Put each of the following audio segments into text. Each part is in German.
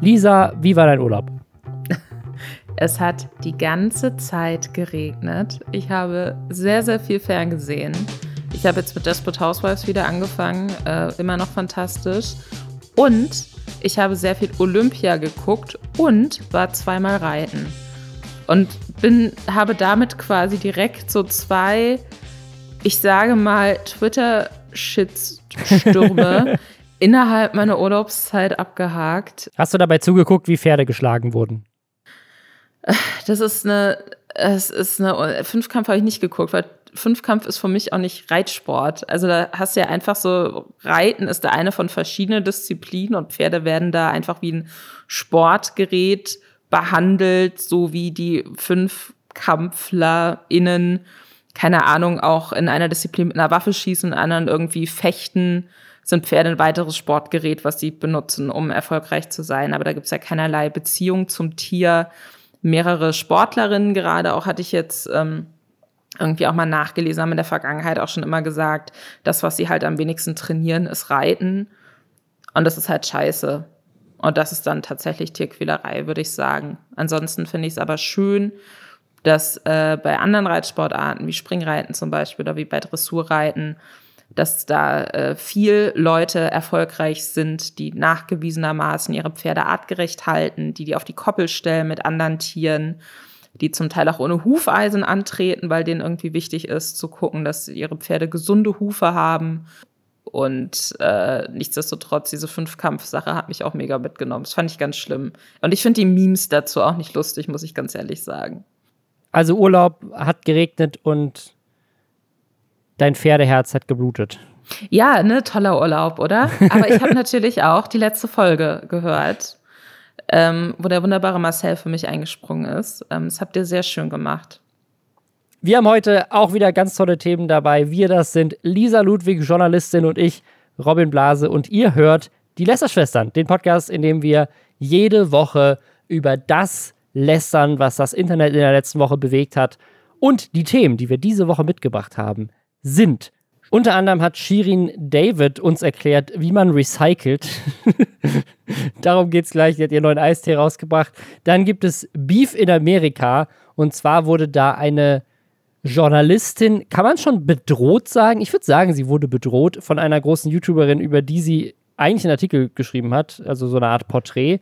Lisa, wie war dein Urlaub? Es hat die ganze Zeit geregnet. Ich habe sehr, sehr viel ferngesehen. Ich habe jetzt mit Desperate Housewives wieder angefangen. Äh, immer noch fantastisch. Und ich habe sehr viel Olympia geguckt und war zweimal reiten. Und bin, habe damit quasi direkt so zwei, ich sage mal, Twitter-Shitstürme innerhalb meiner Urlaubszeit abgehakt. Hast du dabei zugeguckt, wie Pferde geschlagen wurden? Das ist eine, es ist eine, Fünfkampf habe ich nicht geguckt, weil Fünfkampf ist für mich auch nicht Reitsport. Also da hast du ja einfach so, Reiten ist da eine von verschiedenen Disziplinen und Pferde werden da einfach wie ein Sportgerät behandelt, so wie die FünfkampflerInnen, keine Ahnung, auch in einer Disziplin mit einer Waffe schießen, in anderen irgendwie fechten, sind Pferde ein weiteres Sportgerät, was sie benutzen, um erfolgreich zu sein. Aber da gibt's ja keinerlei Beziehung zum Tier. Mehrere Sportlerinnen gerade auch hatte ich jetzt ähm, irgendwie auch mal nachgelesen, haben in der Vergangenheit auch schon immer gesagt, das, was sie halt am wenigsten trainieren, ist Reiten. Und das ist halt scheiße. Und das ist dann tatsächlich Tierquälerei, würde ich sagen. Ansonsten finde ich es aber schön, dass äh, bei anderen Reitsportarten wie Springreiten zum Beispiel oder wie bei Dressurreiten, dass da äh, viel Leute erfolgreich sind, die nachgewiesenermaßen ihre Pferde artgerecht halten, die die auf die Koppel stellen mit anderen Tieren die zum Teil auch ohne Hufeisen antreten, weil denen irgendwie wichtig ist, zu gucken, dass ihre Pferde gesunde Hufe haben. Und äh, nichtsdestotrotz, diese Fünfkampf-Sache hat mich auch mega mitgenommen. Das fand ich ganz schlimm. Und ich finde die Memes dazu auch nicht lustig, muss ich ganz ehrlich sagen. Also Urlaub hat geregnet und dein Pferdeherz hat geblutet. Ja, ne, toller Urlaub, oder? Aber ich habe natürlich auch die letzte Folge gehört ähm, wo der wunderbare Marcel für mich eingesprungen ist. Ähm, das habt ihr sehr schön gemacht. Wir haben heute auch wieder ganz tolle Themen dabei. Wir, das sind Lisa Ludwig, Journalistin und ich, Robin Blase. Und ihr hört die Lästerschwestern, den Podcast, in dem wir jede Woche über das lästern, was das Internet in der letzten Woche bewegt hat. Und die Themen, die wir diese Woche mitgebracht haben, sind unter anderem hat Shirin David uns erklärt, wie man recycelt. Darum geht es gleich. Die hat ihren neuen Eistee rausgebracht. Dann gibt es Beef in Amerika. Und zwar wurde da eine Journalistin, kann man schon bedroht sagen? Ich würde sagen, sie wurde bedroht von einer großen YouTuberin, über die sie eigentlich einen Artikel geschrieben hat, also so eine Art Porträt.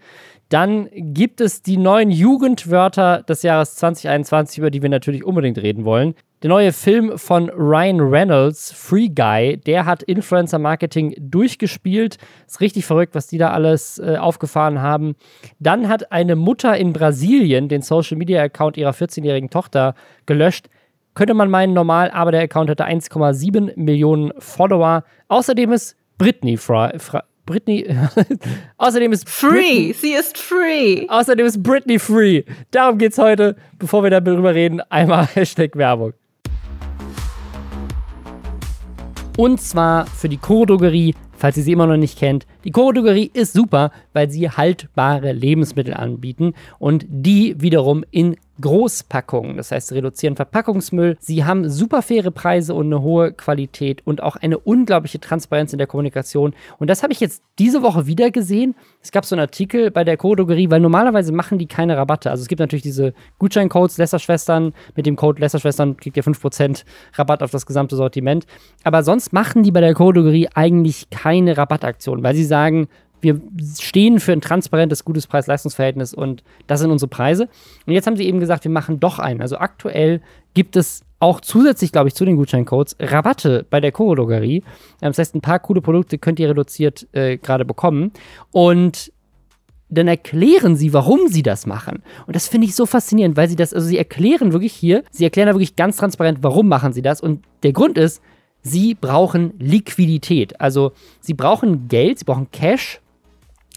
Dann gibt es die neuen Jugendwörter des Jahres 2021, über die wir natürlich unbedingt reden wollen. Der neue Film von Ryan Reynolds, Free Guy, der hat Influencer Marketing durchgespielt. Ist richtig verrückt, was die da alles äh, aufgefahren haben. Dann hat eine Mutter in Brasilien den Social Media Account ihrer 14-jährigen Tochter gelöscht. Könnte man meinen, normal, aber der Account hatte 1,7 Millionen Follower. Außerdem ist Britney Fra Fra Britney. Außerdem ist free. Britney, sie ist free. Außerdem ist Britney free. Darum geht's heute. Bevor wir darüber reden, einmal Hashtag Werbung. Und zwar für die Chorodogerie, falls ihr sie immer noch nicht kennt. Die Chorodogerie ist super, weil sie haltbare Lebensmittel anbieten und die wiederum in Großpackungen. Das heißt, sie reduzieren Verpackungsmüll. Sie haben super faire Preise und eine hohe Qualität und auch eine unglaubliche Transparenz in der Kommunikation. Und das habe ich jetzt diese Woche wieder gesehen. Es gab so einen Artikel bei der Chorodrogerie, weil normalerweise machen die keine Rabatte. Also es gibt natürlich diese Gutscheincodes Lässerschwestern. Mit dem Code Lässerschwestern kriegt ihr 5% Rabatt auf das gesamte Sortiment. Aber sonst machen die bei der Chorodrogerie eigentlich keine Rabattaktion, weil sie sagen, wir stehen für ein transparentes, gutes Preis-Leistungs-Verhältnis und das sind unsere Preise. Und jetzt haben sie eben gesagt, wir machen doch einen. Also aktuell gibt es auch zusätzlich, glaube ich, zu den Gutscheincodes Rabatte bei der Chorologerie. Ähm, das heißt, ein paar coole Produkte könnt ihr reduziert äh, gerade bekommen. Und dann erklären sie, warum sie das machen. Und das finde ich so faszinierend, weil sie das, also sie erklären wirklich hier, sie erklären da wirklich ganz transparent, warum machen sie das. Und der Grund ist, sie brauchen Liquidität. Also sie brauchen Geld, sie brauchen Cash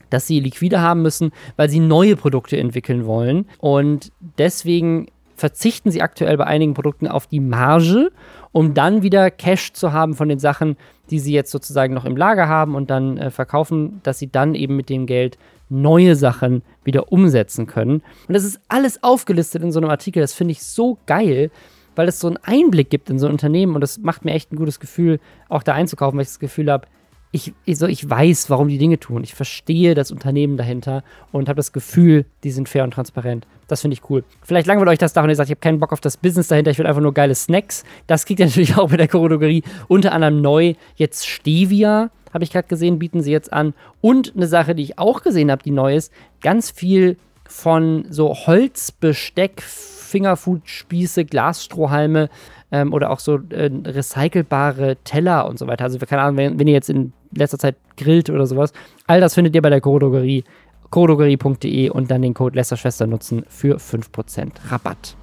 dass sie liquide haben müssen, weil sie neue Produkte entwickeln wollen. Und deswegen verzichten sie aktuell bei einigen Produkten auf die Marge, um dann wieder Cash zu haben von den Sachen, die sie jetzt sozusagen noch im Lager haben und dann äh, verkaufen, dass sie dann eben mit dem Geld neue Sachen wieder umsetzen können. Und das ist alles aufgelistet in so einem Artikel. Das finde ich so geil, weil es so einen Einblick gibt in so ein Unternehmen und das macht mir echt ein gutes Gefühl, auch da einzukaufen, weil ich das Gefühl habe, ich, so, ich weiß, warum die Dinge tun. Ich verstehe das Unternehmen dahinter und habe das Gefühl, die sind fair und transparent. Das finde ich cool. Vielleicht langweilt euch das davon, ihr sagt, ich habe keinen Bock auf das Business dahinter, ich will einfach nur geile Snacks. Das kriegt ihr natürlich auch mit der Choreographie. Unter anderem neu jetzt Stevia, habe ich gerade gesehen, bieten sie jetzt an. Und eine Sache, die ich auch gesehen habe, die neu ist, ganz viel von so Holzbesteck, Fingerfood-Spieße, Glasstrohhalme ähm, oder auch so äh, recycelbare Teller und so weiter. Also keine Ahnung, wenn, wenn, ihr jetzt in letzter Zeit grillt oder sowas, all das findet ihr bei der Choreographie, choreographie.de und dann den Code Lästerschwester nutzen für 5% Rabatt.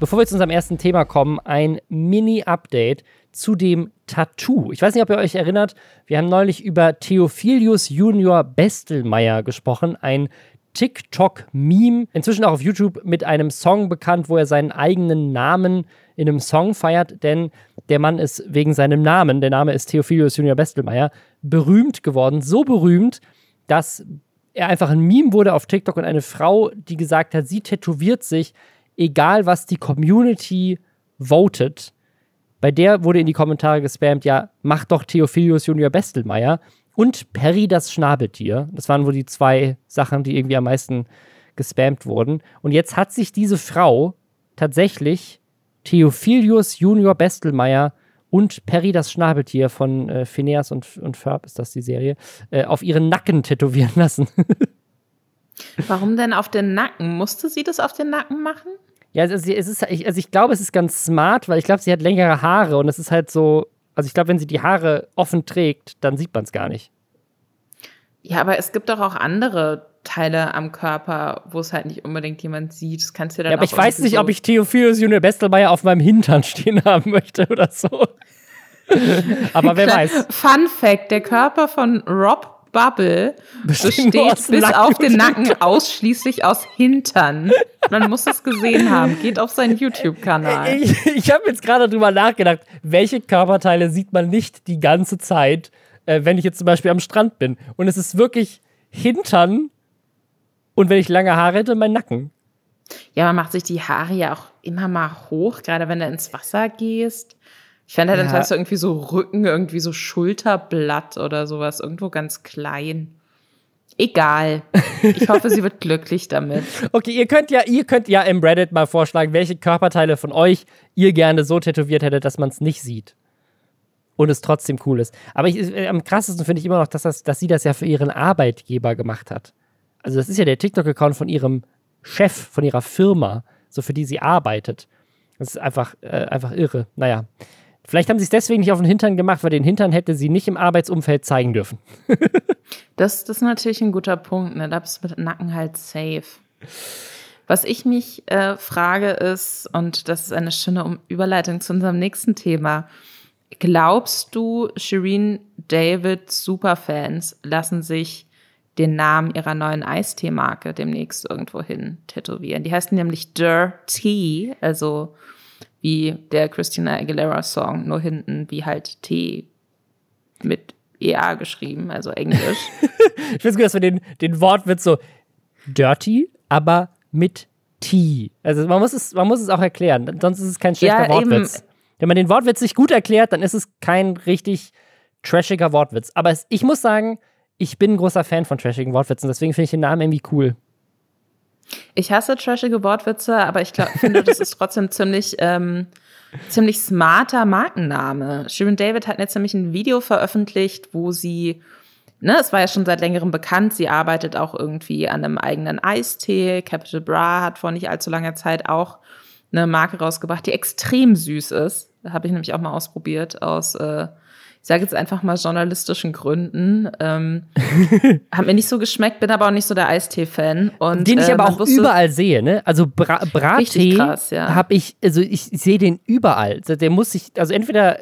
Bevor wir zu unserem ersten Thema kommen, ein Mini-Update zu dem Tattoo. Ich weiß nicht, ob ihr euch erinnert, wir haben neulich über Theophilius Junior Bestelmeier gesprochen, ein TikTok-Meme, inzwischen auch auf YouTube mit einem Song bekannt, wo er seinen eigenen Namen in einem Song feiert, denn der Mann ist wegen seinem Namen, der Name ist Theophilus Junior Bestelmeier, berühmt geworden. So berühmt, dass er einfach ein Meme wurde auf TikTok und eine Frau, die gesagt hat, sie tätowiert sich, egal was die Community votet. Bei der wurde in die Kommentare gespammt, ja, mach doch Theophilus Junior Bestelmeier und Perry das Schnabeltier. Das waren wohl die zwei Sachen, die irgendwie am meisten gespammt wurden. Und jetzt hat sich diese Frau tatsächlich Theophilius Junior Bestelmeier und Perry das Schnabeltier von äh, Phineas und, und Ferb, ist das die Serie, äh, auf ihren Nacken tätowieren lassen. Warum denn auf den Nacken? Musste sie das auf den Nacken machen? Ja, also, es ist, also ich glaube, es ist ganz smart, weil ich glaube, sie hat längere Haare und es ist halt so, also ich glaube, wenn sie die Haare offen trägt, dann sieht man es gar nicht. Ja, aber es gibt doch auch andere Teile am Körper, wo es halt nicht unbedingt jemand sieht. Das kannst du dann Ja, aber ich weiß nicht, so ob ich Theophilus Junior Bestelmeier auf meinem Hintern stehen haben möchte oder so. aber wer weiß. Fun Fact: Der Körper von Rob Bubble besteht bis Nacken auf den Nacken ausschließlich aus Hintern. Man muss es gesehen haben. Geht auf seinen YouTube-Kanal. Ich, ich habe jetzt gerade drüber nachgedacht, welche Körperteile sieht man nicht die ganze Zeit, äh, wenn ich jetzt zum Beispiel am Strand bin. Und es ist wirklich Hintern und wenn ich lange Haare hätte, mein Nacken. Ja, man macht sich die Haare ja auch immer mal hoch, gerade wenn du ins Wasser gehst. Ich fände halt, ja. dann hast du irgendwie so Rücken, irgendwie so Schulterblatt oder sowas, irgendwo ganz klein. Egal. Ich hoffe, sie wird glücklich damit. Okay, ihr könnt ja, ihr könnt ja im Reddit mal vorschlagen, welche Körperteile von euch ihr gerne so tätowiert hättet, dass man es nicht sieht. Und es trotzdem cool ist. Aber ich, äh, am krassesten finde ich immer noch, dass, das, dass sie das ja für ihren Arbeitgeber gemacht hat. Also, das ist ja der TikTok-Account von ihrem Chef, von ihrer Firma, so für die sie arbeitet. Das ist einfach, äh, einfach irre. Naja. Vielleicht haben sie es deswegen nicht auf den Hintern gemacht, weil den Hintern hätte sie nicht im Arbeitsumfeld zeigen dürfen. das, das ist natürlich ein guter Punkt. Ne? Da bist du mit Nacken halt safe. Was ich mich äh, frage ist, und das ist eine schöne Überleitung zu unserem nächsten Thema, glaubst du, Shireen David Superfans lassen sich den Namen ihrer neuen Eisteemarke demnächst irgendwo hin tätowieren? Die heißt nämlich Dirty, also wie der Christina Aguilera Song, nur hinten wie halt T mit EA geschrieben, also Englisch. ich finde es gut, dass wir den, den Wortwitz so dirty, aber mit T. Also man muss es, man muss es auch erklären, sonst ist es kein schlechter ja, Wortwitz. Eben. Wenn man den Wortwitz nicht gut erklärt, dann ist es kein richtig trashiger Wortwitz. Aber es, ich muss sagen, ich bin ein großer Fan von trashigen Wortwitzen, deswegen finde ich den Namen irgendwie cool. Ich hasse trashige Wortwitze, aber ich glaub, finde, das ist trotzdem ziemlich, ähm, ziemlich smarter Markenname. Shirin David hat jetzt nämlich ein Video veröffentlicht, wo sie, ne, es war ja schon seit längerem bekannt, sie arbeitet auch irgendwie an einem eigenen Eistee. Capital Bra hat vor nicht allzu langer Zeit auch eine Marke rausgebracht, die extrem süß ist. Habe ich nämlich auch mal ausprobiert aus äh, ich sage jetzt einfach mal journalistischen Gründen, ähm, hat mir nicht so geschmeckt, bin aber auch nicht so der Eistee-Fan. Den ich äh, aber auch wusste, überall sehe, ne? Also Bra Brattee ja. habe ich, also ich sehe den überall. Also der muss sich, also entweder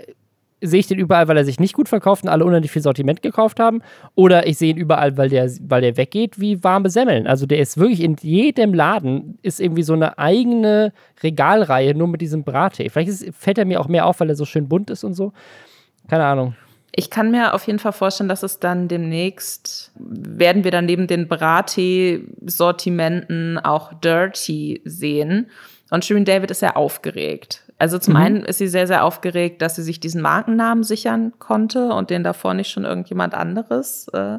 sehe ich den überall, weil er sich nicht gut verkauft und alle unendlich viel Sortiment gekauft haben. Oder ich sehe ihn überall, weil der, weil der weggeht wie warme Semmeln. Also der ist wirklich in jedem Laden, ist irgendwie so eine eigene Regalreihe nur mit diesem Brattee. Vielleicht ist, fällt er mir auch mehr auf, weil er so schön bunt ist und so. Keine Ahnung. Ich kann mir auf jeden Fall vorstellen, dass es dann demnächst, werden wir dann neben den Brattee-Sortimenten auch Dirty sehen. Und Shirin David ist ja aufgeregt. Also zum mhm. einen ist sie sehr, sehr aufgeregt, dass sie sich diesen Markennamen sichern konnte und den davor nicht schon irgendjemand anderes äh,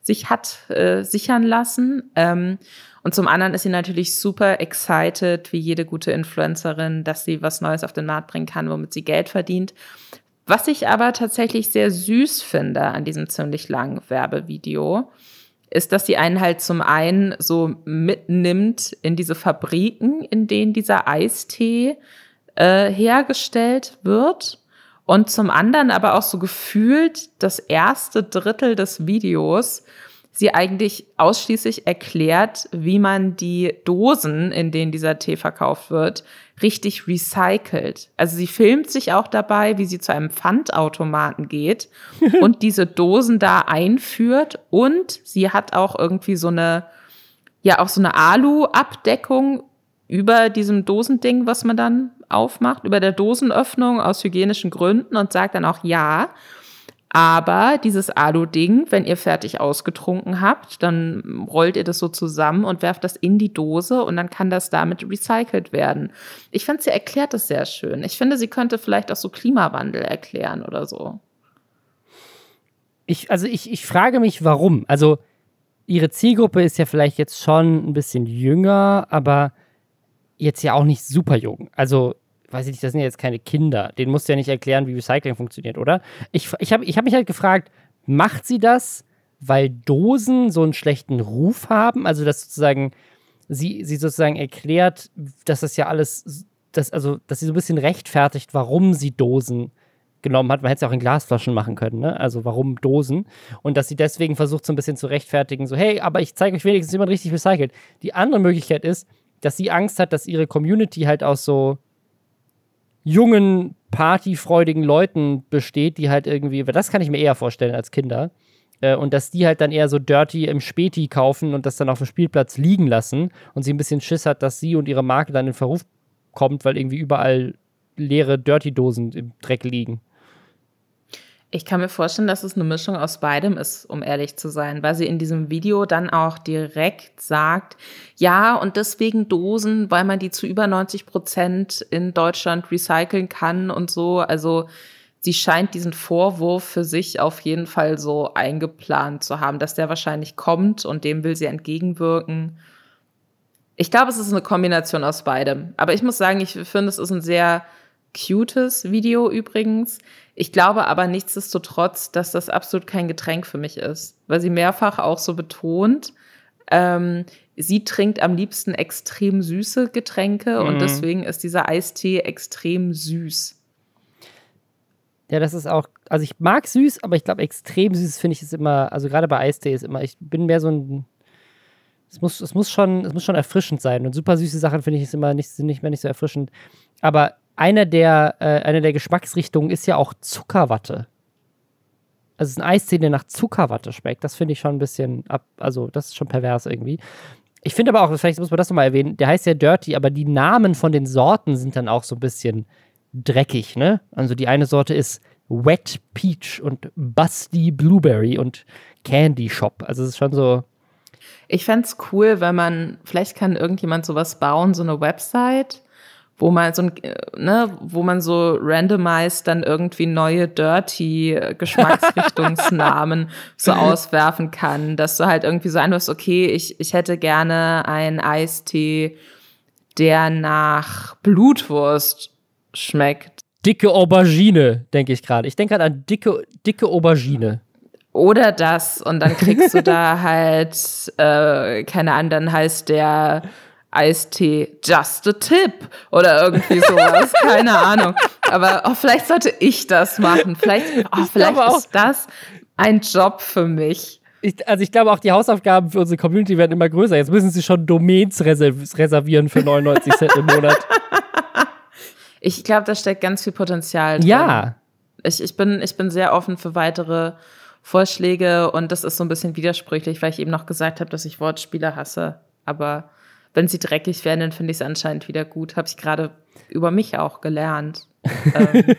sich hat äh, sichern lassen. Ähm, und zum anderen ist sie natürlich super excited, wie jede gute Influencerin, dass sie was Neues auf den Markt bringen kann, womit sie Geld verdient. Was ich aber tatsächlich sehr süß finde an diesem ziemlich langen Werbevideo, ist, dass sie einen halt zum einen so mitnimmt in diese Fabriken, in denen dieser Eistee äh, hergestellt wird. Und zum anderen aber auch so gefühlt das erste Drittel des Videos sie eigentlich ausschließlich erklärt, wie man die Dosen, in denen dieser Tee verkauft wird, richtig recycelt. Also sie filmt sich auch dabei, wie sie zu einem Pfandautomaten geht und diese Dosen da einführt und sie hat auch irgendwie so eine, ja, auch so eine Alu-Abdeckung über diesem Dosending, was man dann aufmacht, über der Dosenöffnung aus hygienischen Gründen und sagt dann auch ja. Aber dieses Alu-Ding, wenn ihr fertig ausgetrunken habt, dann rollt ihr das so zusammen und werft das in die Dose und dann kann das damit recycelt werden. Ich finde, sie erklärt das sehr schön. Ich finde, sie könnte vielleicht auch so Klimawandel erklären oder so. Ich, also ich, ich frage mich, warum. Also ihre Zielgruppe ist ja vielleicht jetzt schon ein bisschen jünger, aber jetzt ja auch nicht super jung. Also weiß ich nicht, das sind ja jetzt keine Kinder. Den musst du ja nicht erklären, wie Recycling funktioniert, oder? Ich, ich habe ich hab mich halt gefragt, macht sie das, weil Dosen so einen schlechten Ruf haben? Also, dass sozusagen sie, sie sozusagen erklärt, dass das ja alles, dass, also, dass sie so ein bisschen rechtfertigt, warum sie Dosen genommen hat. Man hätte es ja auch in Glasflaschen machen können, ne? Also warum Dosen? Und dass sie deswegen versucht, so ein bisschen zu rechtfertigen, so, hey, aber ich zeige euch wenigstens, wie man richtig recycelt. Die andere Möglichkeit ist, dass sie Angst hat, dass ihre Community halt aus so jungen, partyfreudigen Leuten besteht, die halt irgendwie, das kann ich mir eher vorstellen als Kinder. Äh, und dass die halt dann eher so Dirty im Späti kaufen und das dann auf dem Spielplatz liegen lassen und sie ein bisschen Schiss hat, dass sie und ihre Marke dann in Verruf kommt, weil irgendwie überall leere Dirty-Dosen im Dreck liegen. Ich kann mir vorstellen, dass es eine Mischung aus beidem ist, um ehrlich zu sein, weil sie in diesem Video dann auch direkt sagt, ja, und deswegen Dosen, weil man die zu über 90 Prozent in Deutschland recyceln kann und so. Also sie scheint diesen Vorwurf für sich auf jeden Fall so eingeplant zu haben, dass der wahrscheinlich kommt und dem will sie entgegenwirken. Ich glaube, es ist eine Kombination aus beidem. Aber ich muss sagen, ich finde, es ist ein sehr cutes Video übrigens. Ich glaube aber nichtsdestotrotz, dass das absolut kein Getränk für mich ist, weil sie mehrfach auch so betont, ähm, sie trinkt am liebsten extrem süße Getränke mhm. und deswegen ist dieser Eistee extrem süß. Ja, das ist auch, also ich mag süß, aber ich glaube, extrem süß finde ich es immer, also gerade bei Eistee ist immer, ich bin mehr so ein, es muss, es muss schon, es muss schon erfrischend sein und super süße Sachen finde ich es immer nicht, sind nicht mehr nicht so erfrischend. Aber einer der, äh, eine der Geschmacksrichtungen ist ja auch Zuckerwatte. Also es ist ein Eistee, der nach Zuckerwatte schmeckt. Das finde ich schon ein bisschen ab, also das ist schon pervers irgendwie. Ich finde aber auch, vielleicht muss man das nochmal erwähnen, der heißt ja Dirty, aber die Namen von den Sorten sind dann auch so ein bisschen dreckig, ne? Also die eine Sorte ist Wet Peach und Busty Blueberry und Candy Shop. Also es ist schon so. Ich fände es cool, wenn man, vielleicht kann irgendjemand sowas bauen, so eine Website, wo man so ne, wo man so randomized dann irgendwie neue dirty Geschmacksrichtungsnamen so auswerfen kann, dass du halt irgendwie so einwirfst, okay, ich, ich hätte gerne einen Eistee, der nach Blutwurst schmeckt. Dicke Aubergine, denke ich gerade. Ich denke gerade an dicke, dicke Aubergine. Oder das, und dann kriegst du da halt, äh, keine Ahnung, dann heißt der Eistee Just a Tip oder irgendwie sowas. Keine Ahnung. Aber oh, vielleicht sollte ich das machen. Vielleicht, oh, vielleicht ist das ein Job für mich. Ich, also ich glaube auch, die Hausaufgaben für unsere Community werden immer größer. Jetzt müssen sie schon Domains reservieren für 99 Cent im Monat. Ich glaube, da steckt ganz viel Potenzial drin. Ja. Ich, ich, bin, ich bin sehr offen für weitere Vorschläge und das ist so ein bisschen widersprüchlich, weil ich eben noch gesagt habe, dass ich Wortspiele hasse. Aber wenn sie dreckig werden, dann finde ich es anscheinend wieder gut. Habe ich gerade über mich auch gelernt. ähm,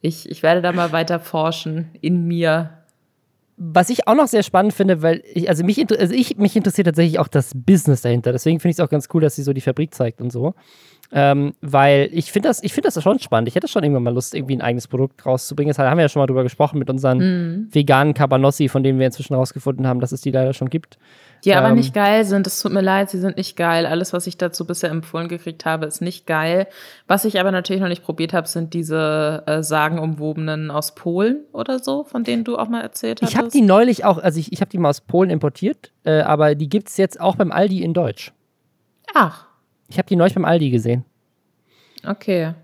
ich, ich werde da mal weiter forschen in mir. Was ich auch noch sehr spannend finde, weil ich, also mich, also ich, mich interessiert tatsächlich auch das Business dahinter. Deswegen finde ich es auch ganz cool, dass sie so die Fabrik zeigt und so. Ähm, weil ich finde das, find das schon spannend. Ich hätte schon irgendwann mal Lust, irgendwie ein eigenes Produkt rauszubringen. Das haben wir ja schon mal drüber gesprochen mit unseren mm. veganen Cabanossi, von denen wir inzwischen rausgefunden haben, dass es die leider schon gibt. Die ähm, aber nicht geil sind. Es tut mir leid, sie sind nicht geil. Alles, was ich dazu bisher empfohlen gekriegt habe, ist nicht geil. Was ich aber natürlich noch nicht probiert habe, sind diese äh, sagenumwobenen aus Polen oder so, von denen du auch mal erzählt hast. Ich habe die neulich auch, also ich, ich habe die mal aus Polen importiert, äh, aber die gibt es jetzt auch beim Aldi in Deutsch. Ach. Ich habe die neulich beim Aldi gesehen. Okay.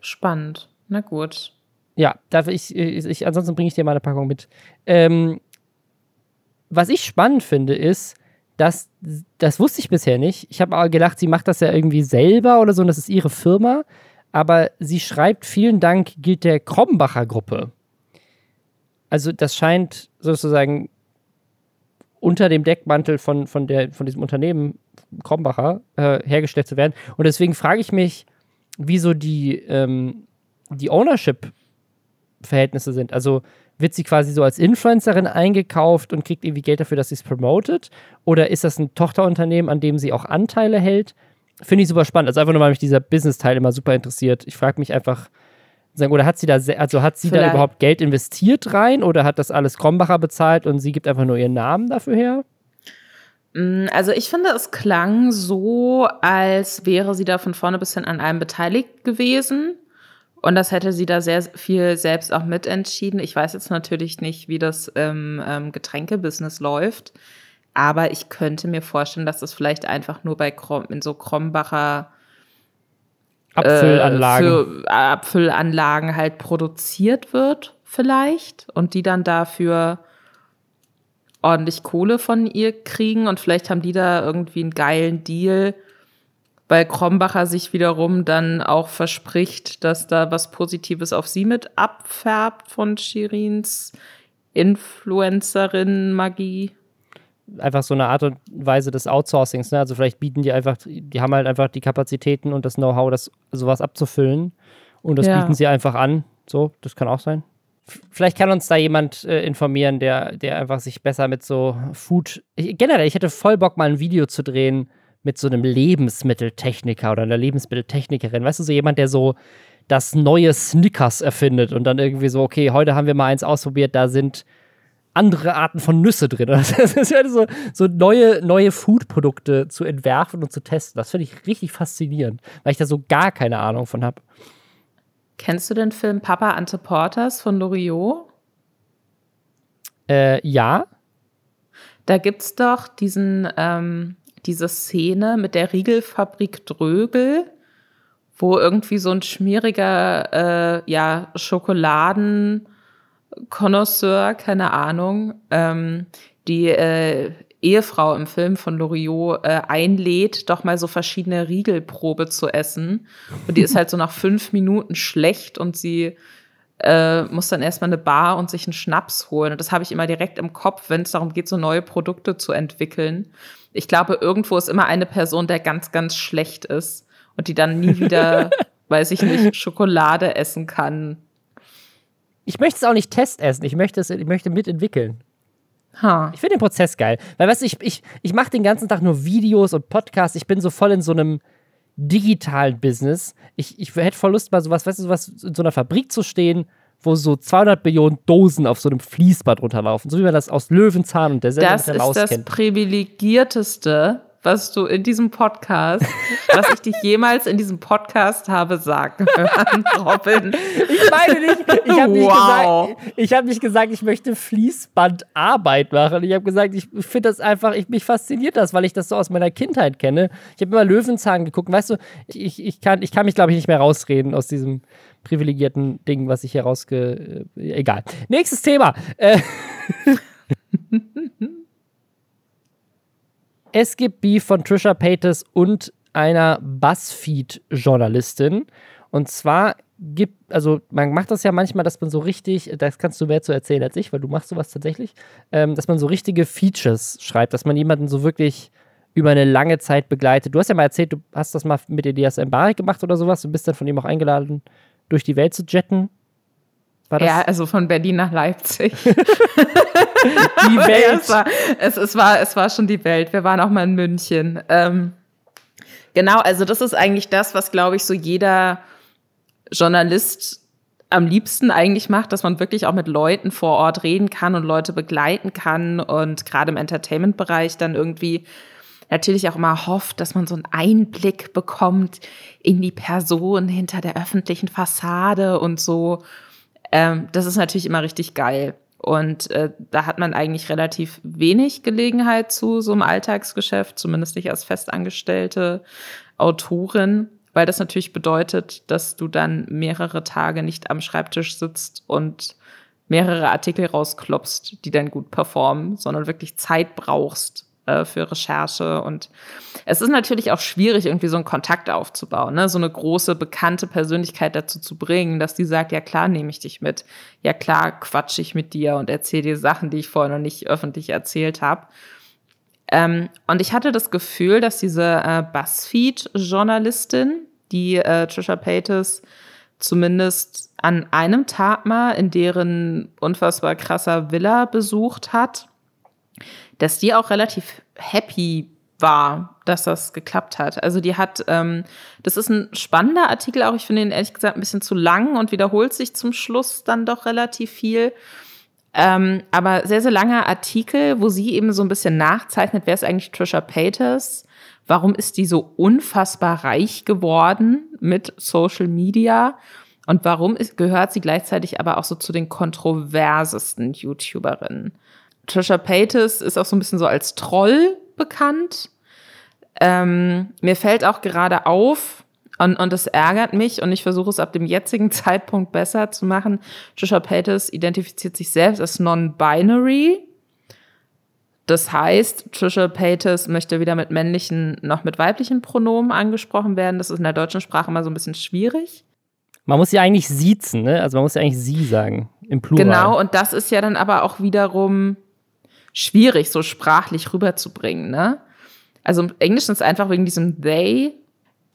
Spannend. Na gut. Ja, darf ich, ich ansonsten bringe ich dir mal eine Packung mit. Ähm, was ich spannend finde, ist, dass, das wusste ich bisher nicht. Ich habe aber gedacht, sie macht das ja irgendwie selber oder so und das ist ihre Firma. Aber sie schreibt, vielen Dank gilt der Krombacher Gruppe. Also das scheint sozusagen unter dem Deckmantel von, von, der, von diesem Unternehmen Krombacher äh, hergestellt zu werden. Und deswegen frage ich mich, wieso die, ähm, die Ownership-Verhältnisse sind. Also wird sie quasi so als Influencerin eingekauft und kriegt irgendwie Geld dafür, dass sie es promotet? Oder ist das ein Tochterunternehmen, an dem sie auch Anteile hält? Finde ich super spannend. Also einfach nur, weil mich dieser Business-Teil immer super interessiert. Ich frage mich einfach, oder hat sie da, also hat sie Vielleicht. da überhaupt Geld investiert rein oder hat das alles Krombacher bezahlt und sie gibt einfach nur ihren Namen dafür her? Mm, also ich finde, es klang so, als wäre sie da von vorne bis hin an allem beteiligt gewesen. Und das hätte sie da sehr viel selbst auch mitentschieden. Ich weiß jetzt natürlich nicht, wie das im ähm, Getränkebusiness läuft. Aber ich könnte mir vorstellen, dass das vielleicht einfach nur bei Krom, in so Krombacher Abfüllanlagen. Äh, für Abfüllanlagen halt produziert wird, vielleicht. Und die dann dafür ordentlich Kohle von ihr kriegen. Und vielleicht haben die da irgendwie einen geilen Deal weil Krombacher sich wiederum dann auch verspricht, dass da was Positives auf sie mit abfärbt von Shirins Influencerin-Magie. Einfach so eine Art und Weise des Outsourcings, ne? Also vielleicht bieten die einfach, die haben halt einfach die Kapazitäten und das Know-how, das sowas abzufüllen. Und das ja. bieten sie einfach an. So, das kann auch sein. Vielleicht kann uns da jemand äh, informieren, der, der einfach sich besser mit so Food. Ich, generell, ich hätte voll Bock, mal ein Video zu drehen, mit so einem Lebensmitteltechniker oder einer Lebensmitteltechnikerin. Weißt du, so jemand, der so das neue Snickers erfindet und dann irgendwie so, okay, heute haben wir mal eins ausprobiert, da sind andere Arten von Nüsse drin. Das ist ja so, so neue, neue Food-Produkte zu entwerfen und zu testen. Das finde ich richtig faszinierend, weil ich da so gar keine Ahnung von habe. Kennst du den Film Papa Ante Porters von Loriot? Äh, ja. Da gibt es doch diesen, ähm, diese Szene mit der Riegelfabrik Drögel, wo irgendwie so ein schmieriger, äh, ja, Schokoladen-Connoisseur, keine Ahnung, ähm, die äh, Ehefrau im Film von Loriot äh, einlädt, doch mal so verschiedene Riegelprobe zu essen. Und die ist halt so nach fünf Minuten schlecht und sie äh, muss dann erstmal eine Bar und sich einen Schnaps holen. Und das habe ich immer direkt im Kopf, wenn es darum geht, so neue Produkte zu entwickeln ich glaube, irgendwo ist immer eine Person, der ganz, ganz schlecht ist und die dann nie wieder, weiß ich nicht, Schokolade essen kann. Ich möchte es auch nicht testessen, ich möchte es, ich möchte mitentwickeln. Huh. Ich finde den Prozess geil. Weil, weißt du, ich, ich, ich mache den ganzen Tag nur Videos und Podcasts. Ich bin so voll in so einem digitalen Business. Ich, ich hätte voll Lust, mal sowas, weißt du, sowas in so einer Fabrik zu stehen wo so 200 Millionen Dosen auf so einem Fließband runterlaufen, so wie man das aus Löwenzahn und der Sendung Das ist das privilegierteste, was du in diesem Podcast, was ich dich jemals in diesem Podcast habe sagen hören, Robin. Ich meine nicht, ich habe nicht, wow. gesagt, ich hab nicht gesagt, ich möchte Fließbandarbeit machen. Ich habe gesagt, ich finde das einfach, ich, mich fasziniert das, weil ich das so aus meiner Kindheit kenne. Ich habe immer Löwenzahn geguckt. Weißt du, ich, ich, kann, ich kann mich, glaube ich, nicht mehr rausreden aus diesem privilegierten Ding, was ich hier rausge... Äh, egal. Nächstes Thema. Äh, es gibt Beef von Trisha Paytas und einer Buzzfeed-Journalistin. Und zwar gibt, also man macht das ja manchmal, dass man so richtig, das kannst du mehr zu erzählen als ich, weil du machst sowas tatsächlich, ähm, dass man so richtige Features schreibt, dass man jemanden so wirklich über eine lange Zeit begleitet. Du hast ja mal erzählt, du hast das mal mit Elias Mbarek gemacht oder sowas, du bist dann von ihm auch eingeladen durch die Welt zu jetten? ja, also von Berlin nach Leipzig. die Welt. Ja, es, war, es, es, war, es war schon die Welt. Wir waren auch mal in München. Ähm, Genau, also das ist eigentlich das, was, glaube ich, so jeder Journalist am liebsten eigentlich macht, dass man wirklich auch mit Leuten vor Ort reden kann und Leute begleiten kann und gerade im Entertainment-Bereich dann irgendwie natürlich auch immer hofft, dass man so einen Einblick bekommt in die Person hinter der öffentlichen Fassade und so. Ähm, das ist natürlich immer richtig geil. Und äh, da hat man eigentlich relativ wenig Gelegenheit zu so einem Alltagsgeschäft, zumindest nicht als festangestellte Autorin, weil das natürlich bedeutet, dass du dann mehrere Tage nicht am Schreibtisch sitzt und mehrere Artikel rausklopfst, die dann gut performen, sondern wirklich Zeit brauchst, äh, für Recherche. Und es ist natürlich auch schwierig, irgendwie so einen Kontakt aufzubauen, ne? so eine große, bekannte Persönlichkeit dazu zu bringen, dass die sagt, ja klar, nehme ich dich mit. Ja klar, quatsche ich mit dir und erzähle dir Sachen, die ich vorher noch nicht öffentlich erzählt habe. Ähm, und ich hatte das Gefühl, dass diese äh, BuzzFeed-Journalistin, die äh, Trisha Paytas zumindest an einem Tag mal in deren unfassbar krasser Villa besucht hat, dass die auch relativ happy war, dass das geklappt hat. Also die hat, ähm, das ist ein spannender Artikel auch. Ich finde ihn ehrlich gesagt ein bisschen zu lang und wiederholt sich zum Schluss dann doch relativ viel. Ähm, aber sehr, sehr langer Artikel, wo sie eben so ein bisschen nachzeichnet, wer ist eigentlich Trisha Paytas? Warum ist die so unfassbar reich geworden mit Social Media? Und warum ist, gehört sie gleichzeitig aber auch so zu den kontroversesten YouTuberinnen? Trisha Paytas ist auch so ein bisschen so als Troll bekannt. Ähm, mir fällt auch gerade auf, und, und das ärgert mich, und ich versuche es ab dem jetzigen Zeitpunkt besser zu machen. Trisha Paytas identifiziert sich selbst als non-binary. Das heißt, Trisha Paytas möchte weder mit männlichen noch mit weiblichen Pronomen angesprochen werden. Das ist in der deutschen Sprache immer so ein bisschen schwierig. Man muss ja eigentlich siezen, ne? Also man muss ja eigentlich sie sagen, im Plural. Genau, und das ist ja dann aber auch wiederum schwierig, so sprachlich rüberzubringen, ne? Also im Englischen ist einfach wegen diesem they,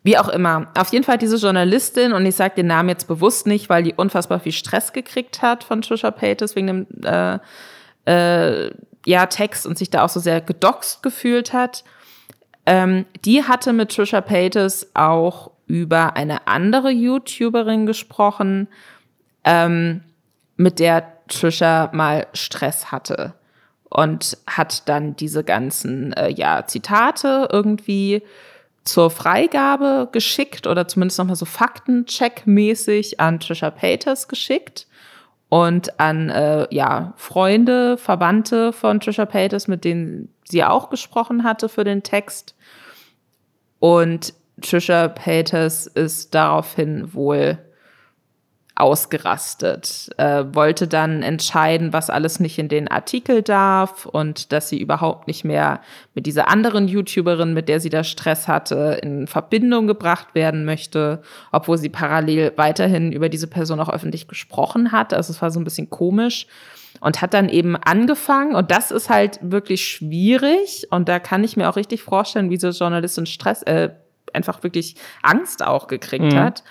wie auch immer. Auf jeden Fall diese Journalistin, und ich sage den Namen jetzt bewusst nicht, weil die unfassbar viel Stress gekriegt hat von Trisha Paytas wegen dem äh, äh, ja, Text und sich da auch so sehr gedoxt gefühlt hat. Ähm, die hatte mit Trisha Paytas auch über eine andere YouTuberin gesprochen, ähm, mit der Trisha mal Stress hatte und hat dann diese ganzen äh, ja, Zitate irgendwie zur Freigabe geschickt oder zumindest nochmal so Faktencheck-mäßig an Trisha Paytas geschickt und an äh, ja, Freunde, Verwandte von Trisha Paytas, mit denen sie auch gesprochen hatte für den Text. Und Trisha Paytas ist daraufhin wohl ausgerastet, äh, wollte dann entscheiden, was alles nicht in den Artikel darf und dass sie überhaupt nicht mehr mit dieser anderen YouTuberin, mit der sie da Stress hatte, in Verbindung gebracht werden möchte, obwohl sie parallel weiterhin über diese Person auch öffentlich gesprochen hat. Also es war so ein bisschen komisch und hat dann eben angefangen und das ist halt wirklich schwierig und da kann ich mir auch richtig vorstellen, wie so Journalistin Stress, äh, einfach wirklich Angst auch gekriegt mhm. hat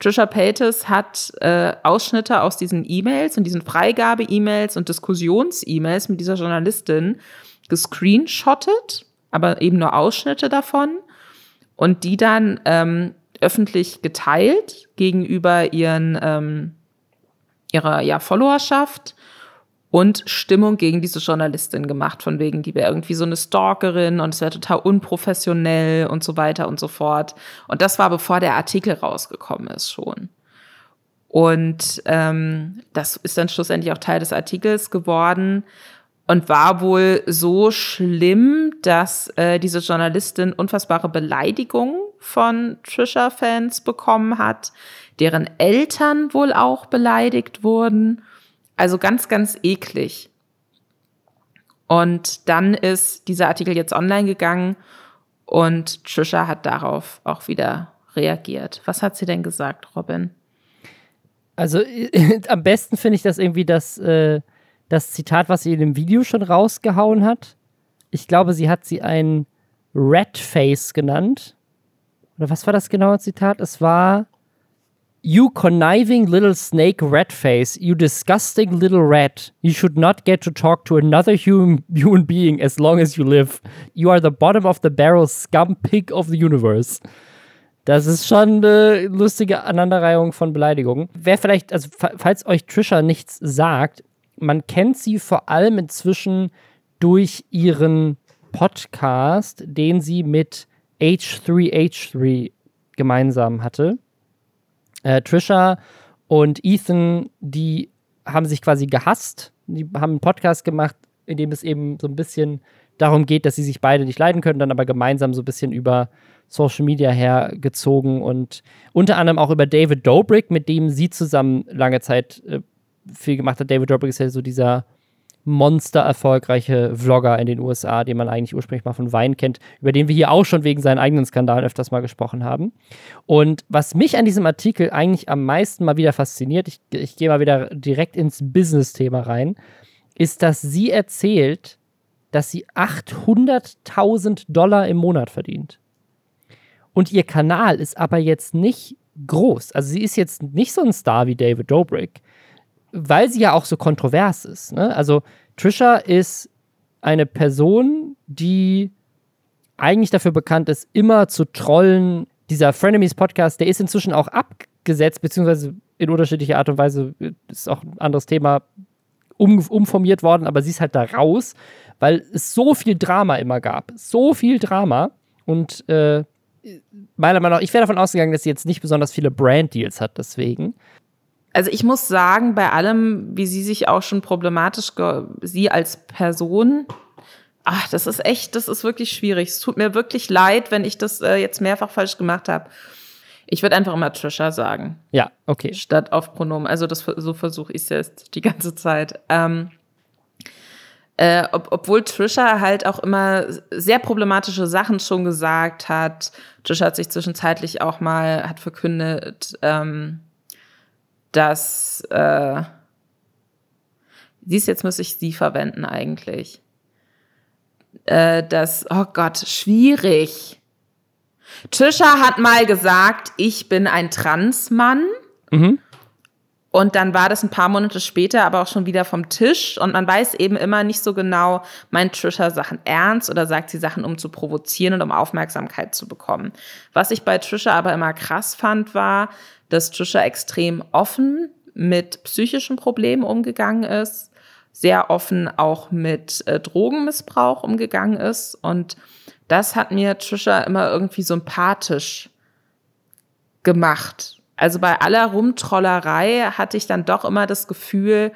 Trisha Paytas hat äh, Ausschnitte aus diesen E-Mails und diesen Freigabe-E-Mails und Diskussions-E-Mails mit dieser Journalistin gescreenshottet, aber eben nur Ausschnitte davon und die dann ähm, öffentlich geteilt gegenüber ihren ähm, ihrer ja, Followerschaft und Stimmung gegen diese Journalistin gemacht, von wegen, die wäre irgendwie so eine Stalkerin und es wäre total unprofessionell und so weiter und so fort. Und das war bevor der Artikel rausgekommen ist schon. Und ähm, das ist dann schlussendlich auch Teil des Artikels geworden und war wohl so schlimm, dass äh, diese Journalistin unfassbare Beleidigungen von Trisha-Fans bekommen hat, deren Eltern wohl auch beleidigt wurden also ganz, ganz eklig. Und dann ist dieser Artikel jetzt online gegangen und Trisha hat darauf auch wieder reagiert. Was hat sie denn gesagt, Robin? Also am besten finde ich das irgendwie das, äh, das Zitat, was sie in dem Video schon rausgehauen hat. Ich glaube, sie hat sie ein Red Face genannt. Oder was war das genaue Zitat? Es war You conniving little snake rat face, you disgusting little rat. You should not get to talk to another human, human being as long as you live. You are the bottom of the barrel scum pig of the universe. Das ist schon eine lustige Aneinanderreihung von Beleidigungen. Wer vielleicht, also falls euch Trisha nichts sagt, man kennt sie vor allem inzwischen durch ihren Podcast, den sie mit H3H3 gemeinsam hatte. Äh, Trisha und Ethan, die haben sich quasi gehasst. Die haben einen Podcast gemacht, in dem es eben so ein bisschen darum geht, dass sie sich beide nicht leiden können, dann aber gemeinsam so ein bisschen über Social Media hergezogen und unter anderem auch über David Dobrik, mit dem sie zusammen lange Zeit äh, viel gemacht hat. David Dobrik ist ja so dieser monster erfolgreiche Vlogger in den USA, den man eigentlich ursprünglich mal von Wein kennt, über den wir hier auch schon wegen seinen eigenen Skandalen öfters mal gesprochen haben. Und was mich an diesem Artikel eigentlich am meisten mal wieder fasziniert, ich, ich gehe mal wieder direkt ins Business-Thema rein, ist, dass sie erzählt, dass sie 800.000 Dollar im Monat verdient. Und ihr Kanal ist aber jetzt nicht groß. Also sie ist jetzt nicht so ein Star wie David Dobrik, weil sie ja auch so kontrovers ist. Ne? Also Trisha ist eine Person, die eigentlich dafür bekannt ist, immer zu trollen. Dieser Frenemies Podcast, der ist inzwischen auch abgesetzt, beziehungsweise in unterschiedlicher Art und Weise, ist auch ein anderes Thema, um, umformiert worden, aber sie ist halt da raus, weil es so viel Drama immer gab. So viel Drama. Und äh, meiner Meinung nach, ich wäre davon ausgegangen, dass sie jetzt nicht besonders viele Brand-Deals hat, deswegen. Also ich muss sagen, bei allem, wie sie sich auch schon problematisch, sie als Person, ach, das ist echt, das ist wirklich schwierig. Es tut mir wirklich leid, wenn ich das äh, jetzt mehrfach falsch gemacht habe. Ich würde einfach immer Trisha sagen. Ja, okay. Statt auf Pronomen. Also das, so versuche ich es jetzt die ganze Zeit. Ähm, äh, ob, obwohl Trisha halt auch immer sehr problematische Sachen schon gesagt hat. Trisha hat sich zwischenzeitlich auch mal, hat verkündet, ähm, dass äh, dies jetzt muss ich sie verwenden eigentlich. Äh, das, oh Gott, schwierig. Trisha hat mal gesagt, ich bin ein Transmann. Mhm. Und dann war das ein paar Monate später aber auch schon wieder vom Tisch und man weiß eben immer nicht so genau, meint Trisha Sachen ernst oder sagt sie Sachen, um zu provozieren und um Aufmerksamkeit zu bekommen. Was ich bei Trisha aber immer krass fand, war, dass Trisha extrem offen mit psychischen Problemen umgegangen ist, sehr offen auch mit äh, Drogenmissbrauch umgegangen ist. Und das hat mir Trisha immer irgendwie sympathisch gemacht. Also bei aller Rumtrollerei hatte ich dann doch immer das Gefühl,